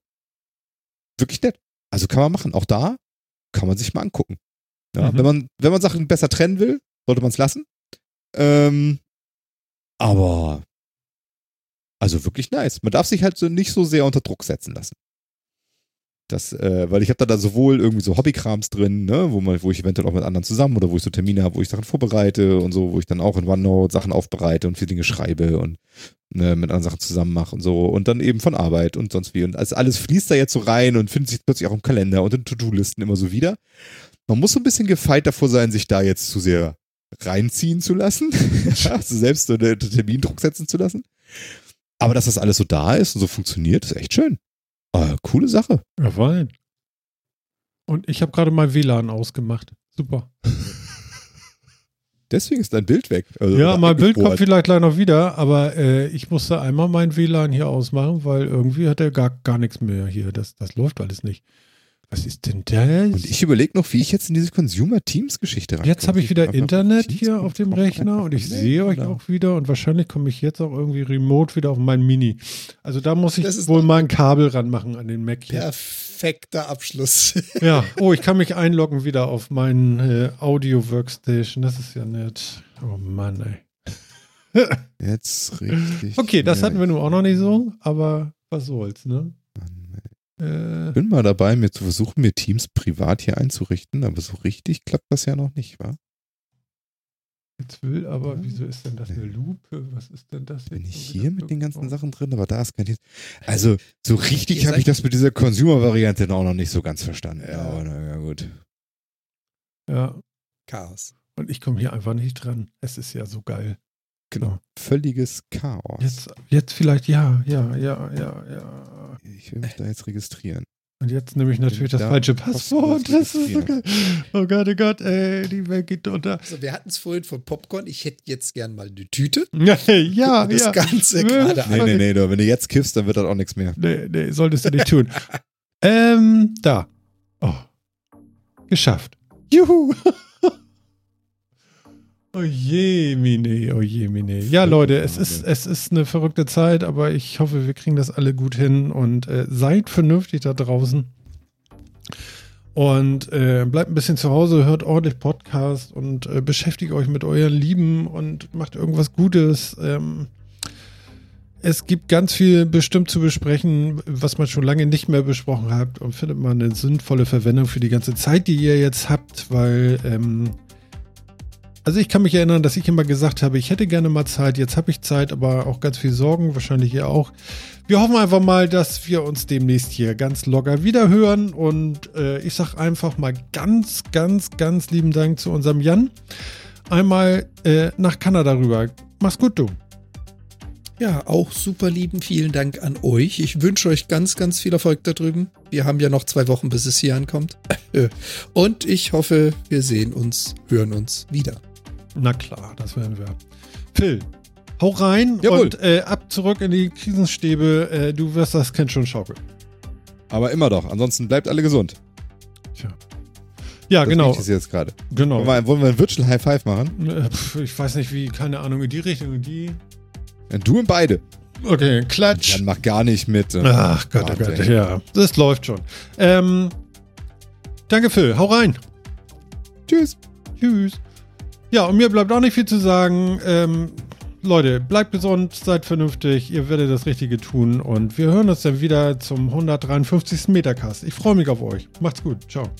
wirklich nett. Also kann man machen. Auch da kann man sich mal angucken. Ja, Mhm. wenn, man, wenn man Sachen besser trennen will, sollte man es lassen. Ähm, aber, also wirklich nice. Man darf sich halt so nicht so sehr unter Druck setzen lassen. Das, äh, weil ich habe da, da sowohl irgendwie so Hobbykrams drin, ne, wo man, wo ich eventuell auch mit anderen zusammen oder wo ich so Termine habe, wo ich Sachen vorbereite und so, wo ich dann auch in OneNote Sachen aufbereite und viele Dinge schreibe und ne, mit anderen Sachen zusammen mache und so und dann eben von Arbeit und sonst wie und alles, alles fließt da jetzt so rein und findet sich plötzlich auch im Kalender und in To-Do-Listen immer so wieder. Man muss so ein bisschen gefeit davor sein, sich da jetzt zu sehr reinziehen zu lassen, also selbst so einen Termindruck setzen zu lassen. Aber dass das alles so da ist und so funktioniert, ist echt schön. Ah, coole Sache. Ja, fein. Und ich habe gerade mal WLAN ausgemacht. Super. Deswegen ist dein Bild weg. Also, Ja, mein Bild kommt vielleicht gleich noch wieder, aber äh, ich musste einmal mein WLAN hier ausmachen, weil irgendwie hat er gar, gar nichts mehr hier. Das, das läuft alles nicht. Was ist denn das? Und ich überlege noch, wie ich jetzt in diese Consumer Teams Geschichte rein. Jetzt habe ich wieder Internet hier auf dem Rechner und ich sehe euch Genau. auch wieder und wahrscheinlich komme ich jetzt auch irgendwie remote wieder auf mein Mini. Also da muss ich wohl mal ein Kabel ranmachen an den Mac hier. Perfekter Abschluss. Ja, oh, ich kann mich einloggen wieder auf meinen äh, Audio-Workstation. Das ist ja nett. Oh Mann, ey. Jetzt richtig. Okay, das hatten wir nun auch noch nicht so, aber was soll's, ne? Äh, Ich bin mal dabei, mir zu versuchen, mir Teams privat hier einzurichten, aber so richtig klappt das ja noch nicht, wa? jetzt will aber, wieso ist denn das eine Lupe? Was ist denn das jetzt? Bin ich hier mit den ganzen Sachen drin, aber da ist kein Teams. Also, so richtig habe ich das mit dieser Consumer-Variante auch noch nicht so ganz verstanden. Ja. Aber na ja, gut. Ja, Chaos. und ich komme hier einfach nicht dran. Es ist ja so geil. Genau. Völliges Chaos. Jetzt, jetzt vielleicht, ja, ja, ja, ja, ja. Ich will mich da jetzt registrieren. Und jetzt nehme ich natürlich das Da falsche Passwort. Das ist so geil. Oh Gott, oh Gott, ey, die Welt geht unter. Also wir hatten es vorhin von Popcorn. Ich hätte jetzt gern mal eine Tüte. Ja, ja. das ja. Ganze Ja. gerade Nee, nee, nee, du, wenn du jetzt kiffst, dann wird das auch nichts mehr. Nee, nee, solltest du nicht tun. ähm, da. Oh. Geschafft. Juhu. Oh je, Mine, oh je, Mine. Ja, Leute, es ist, es ist eine verrückte Zeit, aber ich hoffe, wir kriegen das alle gut hin und äh, seid vernünftig da draußen. Und äh, bleibt ein bisschen zu Hause, hört ordentlich Podcast und äh, beschäftigt euch mit euren Lieben und macht irgendwas Gutes. Ähm, es gibt ganz viel bestimmt zu besprechen, was man schon lange nicht mehr besprochen hat und findet man eine sinnvolle Verwendung für die ganze Zeit, die ihr jetzt habt, weil ähm, also ich kann mich erinnern, dass ich immer gesagt habe, ich hätte gerne mal Zeit, jetzt habe ich Zeit, aber auch ganz viel Sorgen, wahrscheinlich ihr auch. Wir hoffen einfach mal, dass wir uns demnächst hier ganz locker wiederhören und äh, ich sage einfach mal ganz, ganz, ganz lieben Dank zu unserem Jan. Einmal äh, nach Kanada rüber. Mach's gut, du. Ja, auch super lieben vielen Dank an euch. Ich wünsche euch ganz, ganz viel Erfolg da drüben. Wir haben ja noch zwei Wochen, bis es hier ankommt. Und ich hoffe, wir sehen uns, hören uns wieder. Na klar, das werden wir. Phil, hau rein Jawohl. und äh, ab zurück in die Krisenstäbe. Äh, du wirst das Kind schon schaukeln. Aber immer doch. Ansonsten bleibt alle gesund. Tja. Ja, Das genau. ist jetzt gerade. genau. Wollen, wir, wollen wir ein Virtual High Five machen? Äh, Ich weiß nicht, wie, keine Ahnung, in die Richtung, in die. Ja, Du und beide. Okay, Klatsch. Jan macht gar nicht mit. Ach Gott, oh Gott, ja. Das läuft schon. Ähm, danke, Phil. Hau rein. Tschüss. Tschüss. Ja, und mir bleibt auch nicht viel zu sagen. Ähm, Leute, bleibt gesund, seid vernünftig, ihr werdet das Richtige tun und wir hören uns dann wieder zum 153. Metacast. Ich freue mich auf euch. Macht's gut. Ciao.